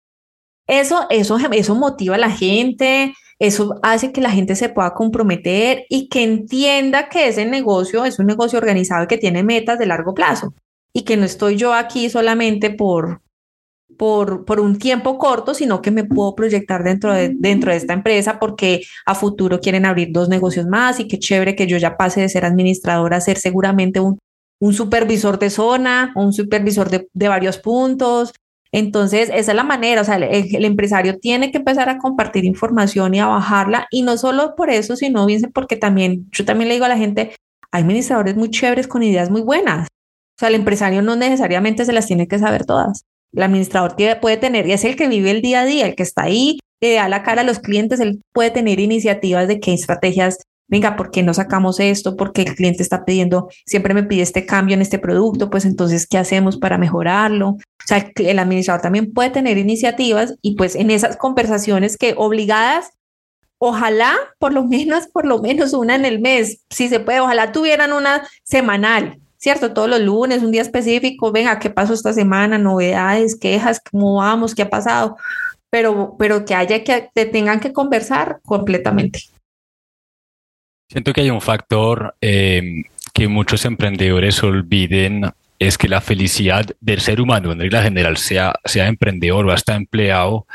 Eso, eso, eso motiva a la gente, eso hace que la gente se pueda comprometer y que entienda que ese negocio es un negocio organizado y que tiene metas de largo plazo y que no estoy yo aquí solamente por, por, por un tiempo corto, sino que me puedo proyectar dentro de, dentro de esta empresa porque a futuro quieren abrir dos negocios más y qué chévere que yo ya pase de ser administradora a ser seguramente un un supervisor de zona, un supervisor de, varios puntos. Entonces, esa es la manera, o sea, el, empresario tiene que empezar a compartir información y a bajarla, y no solo por eso, sino bien porque también, yo también le digo a la gente, hay administradores muy chéveres con ideas muy buenas. O sea, el empresario no necesariamente se las tiene que saber todas. El administrador puede tener, y es el que vive el día a día, el que está ahí, le da la cara a los clientes, él puede tener iniciativas de qué estrategias venga, ¿por qué no sacamos esto? Porque el cliente está pidiendo, siempre me pide este cambio en este producto, pues entonces, ¿qué hacemos para mejorarlo? O sea, el administrador también puede tener iniciativas y pues en esas conversaciones que obligadas, ojalá por lo menos, por lo menos una en el mes, si se puede, ojalá tuvieran una semanal, ¿cierto? Todos los lunes, un día específico, venga, ¿qué pasó esta semana? Novedades, quejas, ¿cómo vamos? ¿Qué ha pasado? Pero, pero que haya que, tengan que conversar completamente. Siento que hay un factor eh, que muchos emprendedores olviden es que la felicidad del ser humano en regla general, sea, sea emprendedor o hasta empleado,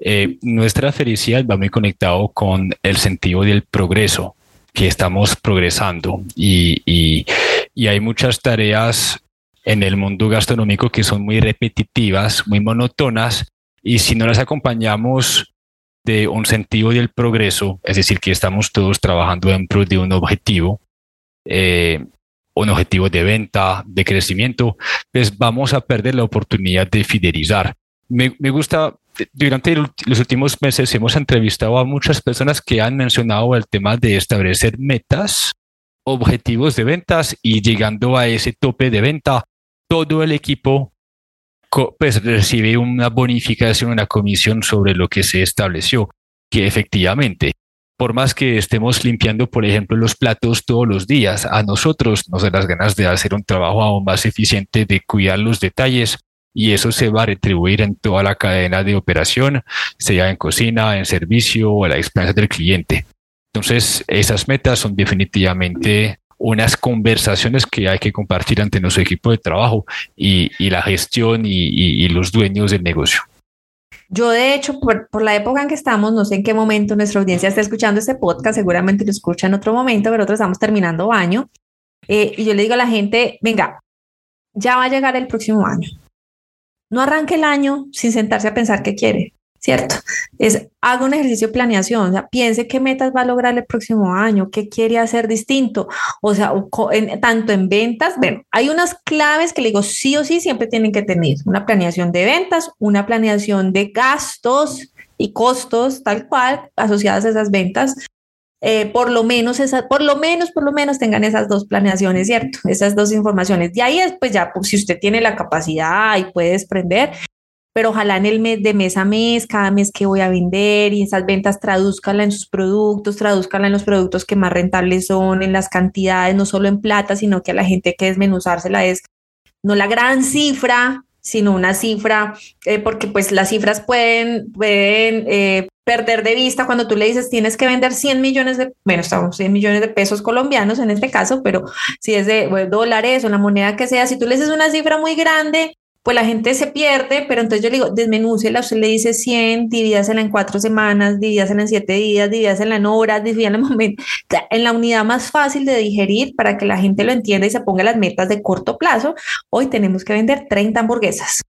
eh, nuestra felicidad va muy conectado con el sentido del progreso, que estamos progresando. Y, y, y hay muchas tareas en el mundo gastronómico que son muy repetitivas, muy monótonas y si no las acompañamos de un sentido del progreso, es decir, que estamos todos trabajando en pro de un objetivo, eh, un objetivo de venta, de crecimiento, pues vamos a perder la oportunidad de fidelizar. Me, me gusta, durante los últimos meses hemos entrevistado a muchas personas que han mencionado el tema de establecer metas, objetivos de ventas y llegando a ese tope de venta, todo el equipo pues recibe una bonificación, una comisión sobre lo que se estableció, que efectivamente, por más que estemos limpiando, por ejemplo, los platos todos los días, a nosotros nos da las ganas de hacer un trabajo aún más eficiente, de cuidar los detalles, y eso se va a retribuir en toda la cadena de operación, sea en cocina, en servicio o a la experiencia del cliente. Entonces, esas metas son definitivamente unas conversaciones que hay que compartir ante nuestro equipo de trabajo y, la gestión y, los dueños del negocio. Yo, de hecho, por, la época en que estamos, no sé en qué momento nuestra audiencia está escuchando este podcast, seguramente lo escucha en otro momento, pero nosotros estamos terminando año. Eh, y yo le digo a la gente, venga, ya va a llegar el próximo año. No arranque el año sin sentarse a pensar qué quiere. ¿Cierto? Es haga un ejercicio de planeación, o sea, piense qué metas va a lograr el próximo año, qué quiere hacer distinto, o sea, tanto en ventas, bueno, hay unas claves que le digo sí o sí siempre tienen que tener, una planeación de ventas, una planeación de gastos y costos tal cual asociadas a esas ventas. Eh, por lo menos esa, por lo menos, por lo menos tengan esas dos planeaciones, ¿cierto? Esas dos informaciones. De ahí después ya, pues, si usted tiene la capacidad y puede desprender, pero ojalá en el mes de mes a mes, cada mes que voy a vender y esas ventas tradúzcala en sus productos, tradúzcala en los productos que más rentables son, en las cantidades, no solo en plata, sino que a la gente que desmenuzársela es no la gran cifra, sino una cifra, eh, porque pues las cifras pueden, pueden eh, perder de vista cuando tú le dices tienes que vender 100 millones de, bueno, estamos 100 millones de pesos colombianos en este caso, pero si es de dólares o la moneda que sea, si tú le dices una cifra muy grande, pues la gente se pierde, pero entonces yo le digo, desmenúcela, usted le dice 100, divídasela en cuatro semanas, divídasela en siete días, divídasela en horas, divídasela en momento, en la unidad más fácil de digerir para que la gente lo entienda y se ponga las metas de corto plazo. Hoy tenemos que vender 30 hamburguesas,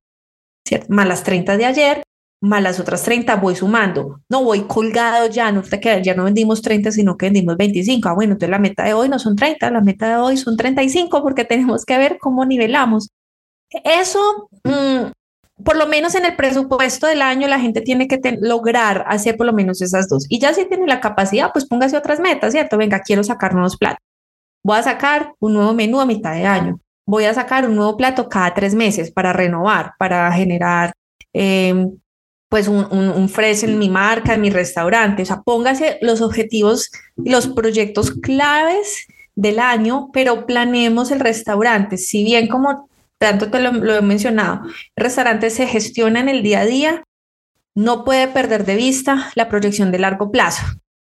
¿cierto? Más las 30 de ayer, más las otras 30 voy sumando. No voy colgado ya, no que ya no vendimos 30, sino que vendimos 25. Ah, bueno, entonces la meta de hoy no son 30, la meta de hoy son 35 porque tenemos que ver cómo nivelamos. Eso, mm, por lo menos en el presupuesto del año, la gente tiene que lograr hacer por lo menos esas dos. Y ya si tiene la capacidad, pues póngase otras metas, ¿cierto? Venga, quiero sacar nuevos platos. Voy a sacar un nuevo menú a mitad de año. Voy a sacar un nuevo plato cada tres meses para renovar, para generar em, pues un, un, un en mi marca, en mi restaurante. O sea, póngase los objetivos y los proyectos claves del año, pero planeemos el restaurante. Si bien como tanto te lo, he mencionado, el restaurante se gestiona en el día a día, no puede perder de vista la proyección de largo plazo.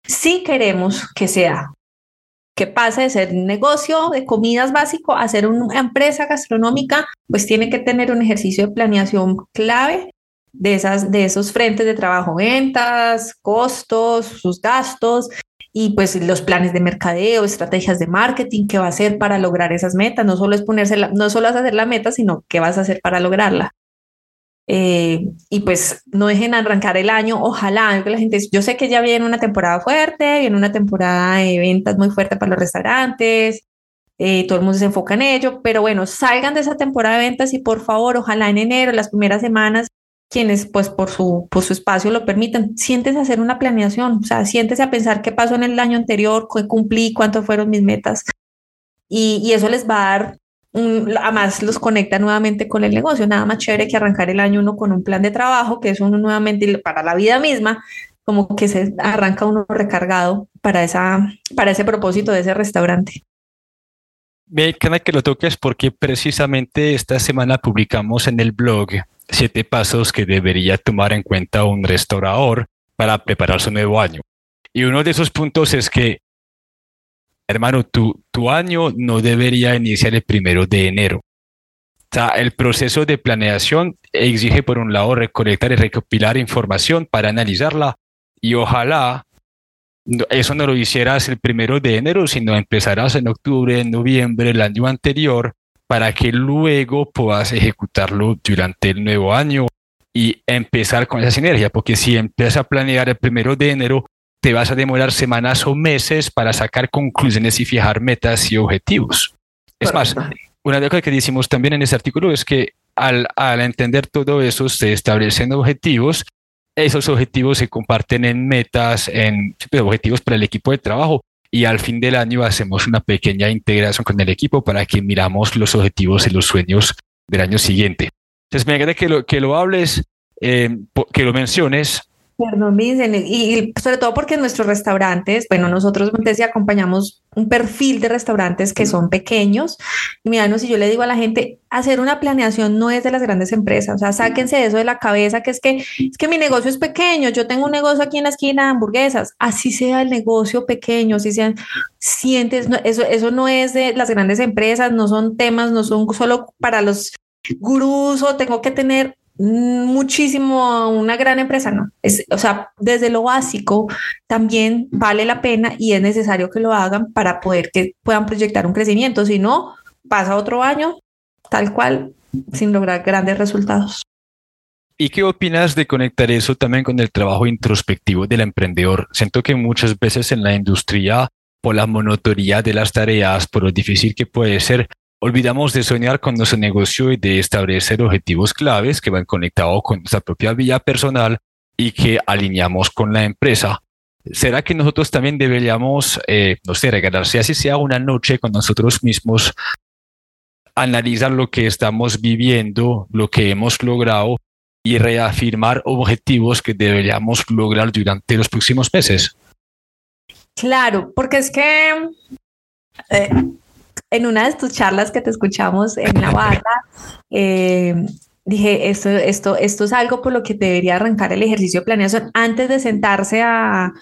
Si queremos que sea, que pase de ser un negocio de comidas básico a ser una empresa gastronómica, pues tiene que tener un ejercicio de planeación clave de, esas, de esos frentes de trabajo, ventas, costos, sus gastos, y pues los planes de mercadeo, estrategias de marketing, qué va a hacer para lograr esas metas. No solo es ponerse, no solo es hacer la meta, sino qué vas a hacer para lograrla. Eh, y pues no dejen arrancar el año, ojalá, que la gente, yo sé que ya viene una temporada fuerte, viene una temporada de ventas muy fuerte para los restaurantes, eh, todo el mundo se enfoca en ello, pero bueno, salgan de esa temporada de ventas y por favor, ojalá en enero, las primeras semanas, quienes pues por su, por su espacio lo permitan, siéntese a hacer una planeación, o sea, siéntese a pensar qué pasó en el año anterior, qué cumplí, cuánto fueron mis metas. Y, y eso les va a dar, un, además los conecta nuevamente con el negocio, nada más chévere que arrancar el año uno con un plan de trabajo, que es uno nuevamente para la vida misma, como que se arranca uno recargado para, esa, para ese propósito de ese restaurante. Me que lo toques porque precisamente esta semana publicamos en el blog siete pasos que debería tomar en cuenta un restaurador para preparar su nuevo año. Y uno de esos puntos es que, hermano, tu, tu año no debería iniciar el primero de enero. O sea, el proceso de planeación exige, por un lado, recolectar y recopilar información para analizarla y ojalá eso no lo hicieras el primero de enero, sino empezarás en octubre, en noviembre, el año anterior, para que luego puedas ejecutarlo durante el nuevo año y empezar con esa sinergia, porque si empiezas a planear el primero de enero, te vas a demorar semanas o meses para sacar conclusiones y fijar metas y objetivos. Es más, una de las cosas que decimos también en ese artículo es que al, al entender todo eso, se establecen objetivos. Esos objetivos se comparten en metas, en objetivos para el equipo de trabajo y al fin del año hacemos una pequeña integración con el equipo para que miramos los objetivos y los sueños del año siguiente. Entonces me agrada que lo, que lo hables, eh, que lo menciones, Perdón, y, sobre todo porque nuestros restaurantes, bueno, nosotros decía, acompañamos un perfil de restaurantes que son pequeños. Y mira, si yo le digo a la gente, hacer una planeación no es de las grandes empresas, o sea, sáquense eso de la cabeza, que es que es que mi negocio es pequeño, yo tengo un negocio aquí en la esquina de hamburguesas, así sea el negocio pequeño, así sean, sientes, eso, eso no es de las grandes empresas, no son temas, no son solo para los gurús o tengo que tener muchísimo una gran empresa, no. Es, o sea, desde lo básico también vale la pena y es necesario que lo hagan para poder que puedan proyectar un crecimiento. Si no, pasa otro año tal cual sin lograr grandes resultados. ¿Y qué opinas de conectar eso también con el trabajo introspectivo del emprendedor? Siento que muchas veces en la industria, por la monotonía de las tareas, por lo difícil que puede ser, olvidamos de soñar con nuestro negocio y de establecer objetivos claves que van conectados con nuestra propia vida personal y que alineamos con la empresa. ¿Será que nosotros también deberíamos, eh, no sé, regalarse así sea una noche con nosotros mismos, analizar lo que estamos viviendo, lo que hemos logrado y reafirmar objetivos que deberíamos lograr durante los próximos meses? Claro, porque es que eh, en una de tus charlas que te escuchamos en la barra, eh, dije, esto, esto, esto es algo por lo que debería arrancar el ejercicio de planeación antes de sentarse a,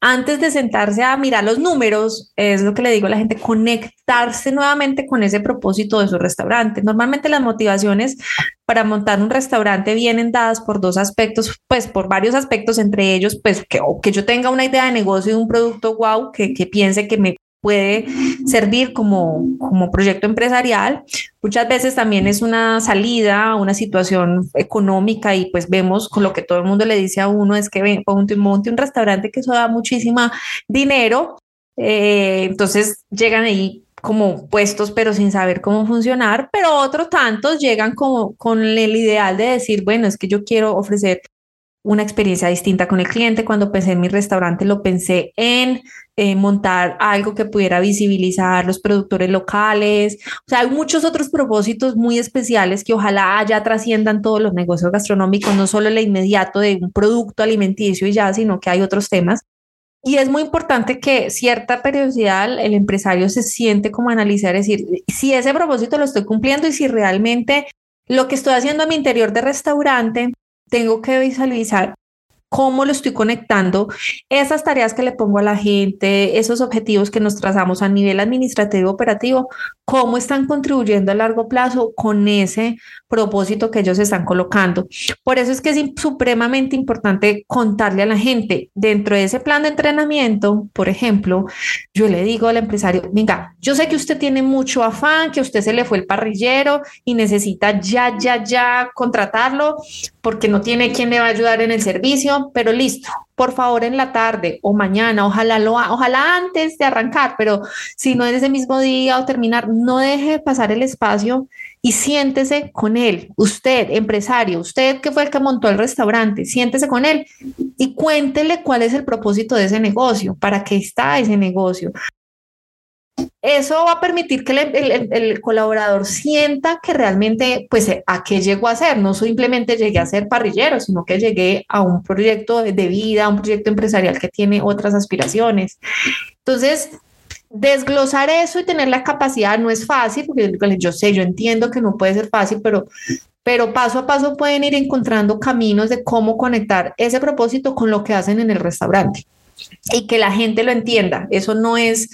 antes de sentarse a mirar los números, es lo que le digo a la gente, conectarse nuevamente con ese propósito de su restaurante. Normalmente las motivaciones para montar un restaurante vienen dadas por dos aspectos, pues por varios aspectos, entre ellos, pues que, que yo tenga una idea de negocio y un producto wow, que, que piense que me puede servir como, como proyecto empresarial. Muchas veces también es una salida, una situación económica y pues vemos con lo que todo el mundo le dice a uno es que ven, monte, monte un restaurante que eso da muchísima dinero. Eh, entonces llegan ahí como puestos pero sin saber cómo funcionar, pero otros tantos llegan como con el ideal de decir, bueno, es que yo quiero ofrecer una experiencia distinta con el cliente. Cuando pensé en mi restaurante, lo pensé en eh, montar algo que pudiera visibilizar los productores locales. O sea, hay muchos otros propósitos muy especiales que ojalá ya trasciendan todos los negocios gastronómicos, no solo el inmediato de un producto alimenticio y ya, sino que hay otros temas. Y es muy importante que cierta periodicidad el empresario se siente como analizar, decir, si ese propósito lo estoy cumpliendo y si realmente lo que estoy haciendo a mi interior de restaurante tengo que visualizar cómo lo estoy conectando, esas tareas que le pongo a la gente, esos objetivos que nos trazamos a nivel administrativo operativo, cómo están contribuyendo a largo plazo con ese propósito que ellos están colocando. Por eso es que es supremamente importante contarle a la gente dentro de ese plan de entrenamiento, por ejemplo, yo le digo al empresario, venga, yo sé que usted tiene mucho afán, que usted se le fue el parrillero y necesita ya, ya, ya contratarlo porque no tiene quien le va a ayudar en el servicio, pero listo, por favor en la tarde o mañana, ojalá lo ojalá antes de arrancar, pero si no en ese mismo día o terminar, no deje pasar el espacio y siéntese con él. Usted, empresario, usted que fue el que montó el restaurante, siéntese con él y cuéntele cuál es el propósito de ese negocio, para qué está ese negocio, eso va a permitir que el, colaborador sienta que realmente, pues, a qué llegó a ser. No simplemente llegué a ser parrillero, sino que llegué a un proyecto de vida, a un proyecto empresarial que tiene otras aspiraciones. Entonces, desglosar eso y tener la capacidad no es fácil, porque yo sé, yo entiendo que no puede ser fácil, pero, pero paso a paso pueden ir encontrando caminos de cómo conectar ese propósito con lo que hacen en el restaurante y que la gente lo entienda. Eso no es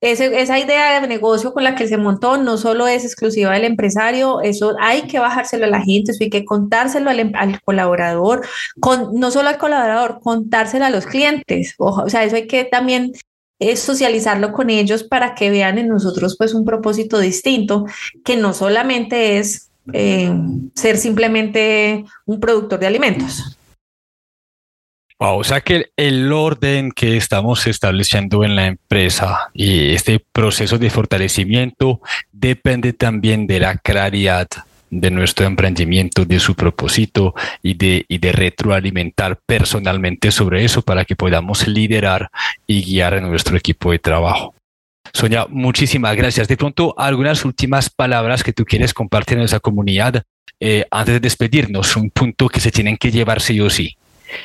esa idea de negocio con la que se montó no solo es exclusiva del empresario, eso hay que bajárselo a la gente, eso hay que contárselo al, em, colaborador, con, no solo al colaborador, contárselo a los clientes. O, sea, eso hay que también es socializarlo con ellos para que vean en nosotros pues un propósito distinto, que no solamente es eh, ser simplemente un productor de alimentos. O sea que el orden que estamos estableciendo en la empresa y este proceso de fortalecimiento depende también de la claridad de nuestro emprendimiento, de su propósito y de, y de retroalimentar personalmente sobre eso para que podamos liderar y guiar a nuestro equipo de trabajo. Sonia, muchísimas gracias. De pronto, algunas últimas palabras que tú quieres compartir en esa comunidad eh, antes de despedirnos, un punto que se tienen que llevar sí o sí.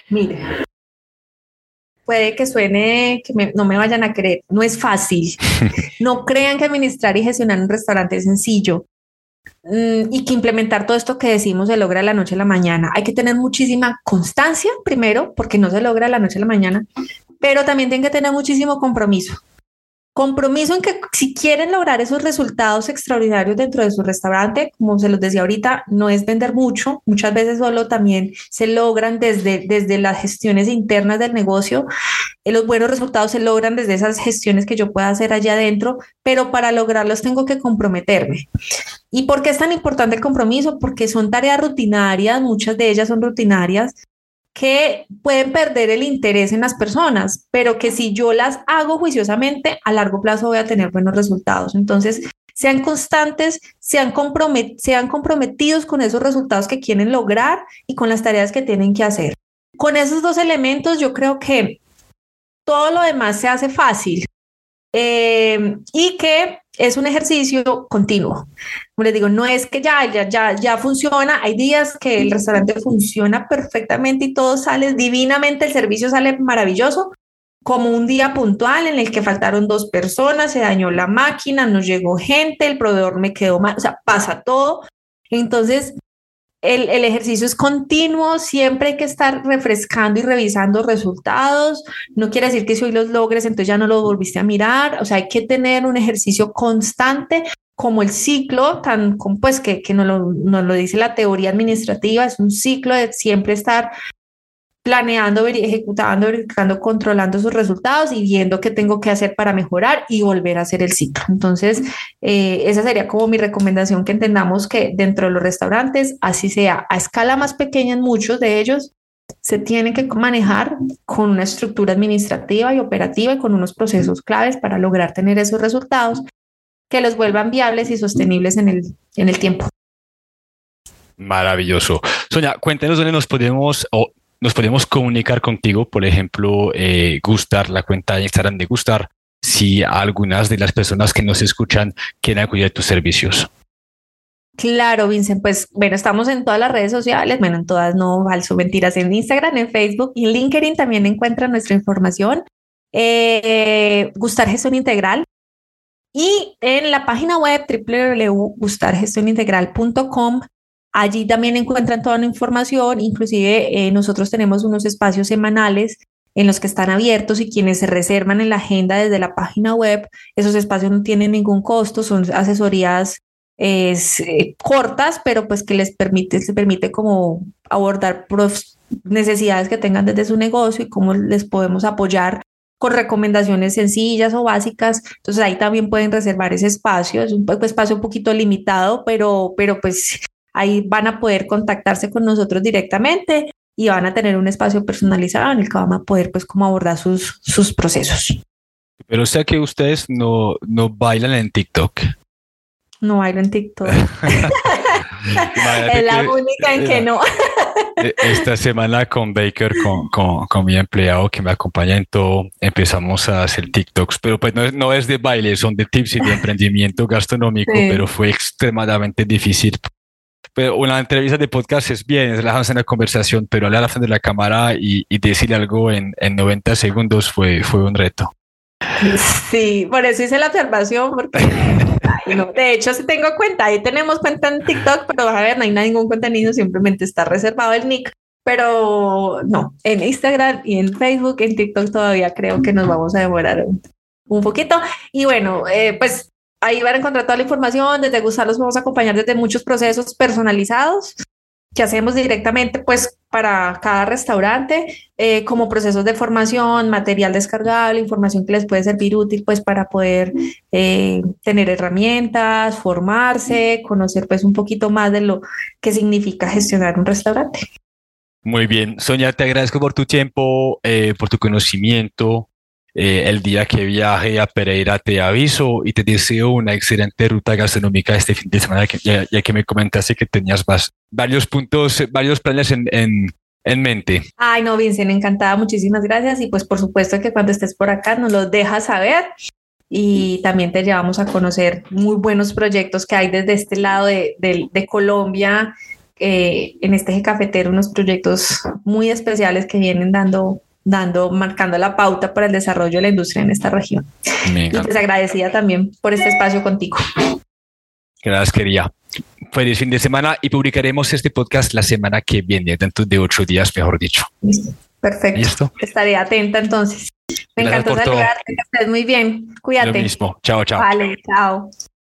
Mire, puede que suene que no me vayan a creer, no es fácil. no crean que administrar y gestionar un restaurante es sencillo. Mm, y que implementar todo esto que decimos se logra de la noche a la mañana. Hay que tener muchísima constancia primero, porque no se logra de la noche a la mañana, pero también tiene que tener muchísimo compromiso. Compromiso en que si quieren lograr esos resultados extraordinarios dentro de su restaurante, como se los decía ahorita, no es vender mucho, muchas veces solo también se logran desde, desde las gestiones internas del negocio. Eh, los buenos resultados se logran desde esas gestiones que yo pueda hacer allá adentro, pero para lograrlos tengo que comprometerme. ¿Y por qué es tan importante el compromiso? Porque son tareas rutinarias, muchas de ellas son rutinarias, que pueden perder el interés en las personas, pero que si yo las hago juiciosamente, a largo plazo voy a tener buenos resultados. Entonces, sean constantes, sean, comprometidos con esos resultados que quieren lograr y con las tareas que tienen que hacer. Con esos dos elementos, yo creo que todo lo demás se hace fácil. Eh, y que es un ejercicio continuo. Como les digo, no es que ya, ya, ya, ya funciona. Hay días que el restaurante funciona perfectamente y todo sale divinamente, el servicio sale maravilloso, como un día puntual en el que faltaron dos personas, se dañó la máquina, no llegó gente, el proveedor me quedó mal, o sea, pasa todo. Entonces, el, ejercicio es continuo, siempre hay que estar refrescando y revisando resultados. No quiere decir que si hoy los logres, entonces ya no los volviste a mirar. O sea, hay que tener un ejercicio constante como el ciclo, tan pues que, que lo, nos lo dice la teoría administrativa, es un ciclo de siempre estar planeando, ejecutando, verificando, controlando sus resultados y viendo qué tengo que hacer para mejorar y volver a hacer el ciclo. Entonces, eh, esa sería como mi recomendación, que entendamos que dentro de los restaurantes, así sea a escala más pequeña en muchos de ellos, se tienen que manejar con una estructura administrativa y operativa y con unos procesos claves para lograr tener esos resultados que los vuelvan viables y sostenibles en el, en el tiempo. Maravilloso. Sonia, cuéntenos dónde nos podemos, nos podemos comunicar contigo, por ejemplo, eh, Gustar, la cuenta de Instagram de Gustar, si algunas de las personas que nos escuchan quieren acudir a tus servicios. Claro, Vincent, pues bueno, estamos en todas las redes sociales, bueno, en todas no falso mentiras, en Instagram, en Facebook y en LinkedIn también encuentran nuestra información. Eh, Gustar Gestión Integral. Y en la página web www.gustargestionintegral.com Allí también encuentran toda la información, inclusive eh, nosotros tenemos unos espacios semanales en los que están abiertos y quienes se reservan en la agenda desde la página web, esos espacios no tienen ningún costo, son asesorías eh, cortas, pero pues que les permite, permite como abordar necesidades que tengan desde su negocio y cómo les podemos apoyar con recomendaciones sencillas o básicas. Entonces ahí también pueden reservar ese espacio. Es un espacio un poquito limitado, pero, pero pues Ahí van a poder contactarse con nosotros directamente y van a tener un espacio personalizado en el que van a poder pues como abordar sus, sus procesos. Pero sé que ustedes no, no bailan en TikTok. No bailo en TikTok. es la única en que no. E, esta semana con Baker, con, con, con, mi empleado que me acompaña en todo, empezamos a hacer TikToks, pero pues no es, no es de baile, son de tips y de emprendimiento gastronómico, pero fue extremadamente difícil pero una entrevista de podcast es bien, es relajarse en la conversación, pero hablar frente de la cámara y, y decir algo en, en 90 segundos fue, fue un reto. Sí, por eso hice la observación, porque de hecho sí tengo cuenta, ahí tenemos cuenta en TikTok, pero a ver, no hay ningún contenido, simplemente está reservado el nick, pero no, en Instagram y en Facebook, en TikTok todavía creo que nos vamos a demorar un poquito. Y bueno, eh, pues ahí van a encontrar toda la información. Desde Gustar los vamos a acompañar desde muchos procesos personalizados que hacemos directamente pues para cada restaurante, eh, como procesos de formación, material descargable, información que les puede servir útil pues para poder eh, tener herramientas, formarse, conocer pues un poquito más de lo que significa gestionar un restaurante. Muy bien, Sonia, te agradezco por tu tiempo, eh, por tu conocimiento, eh, el día que viaje a Pereira te aviso y te deseo una excelente ruta gastronómica este fin de semana, ya, que me comentaste que tenías varios puntos, varios planes en, en, mente. Ay, no, Vincent, encantada, muchísimas gracias. Y pues por supuesto que cuando estés por acá nos lo dejas saber y también te llevamos a conocer muy buenos proyectos que hay desde este lado de, de, Colombia. Eh, en este eje cafetero, unos proyectos muy especiales que vienen dando dando, marcando la pauta para el desarrollo de la industria en esta región. y pues agradecida también por este espacio contigo. Gracias, querida. Feliz fin de semana y publicaremos este podcast la semana que viene, dentro de ocho días, mejor dicho. Perfecto. Estaré atenta entonces. Me encantó saludarte, que estés muy bien. Cuídate. Lo mismo. Chao, chao. Vale, chao.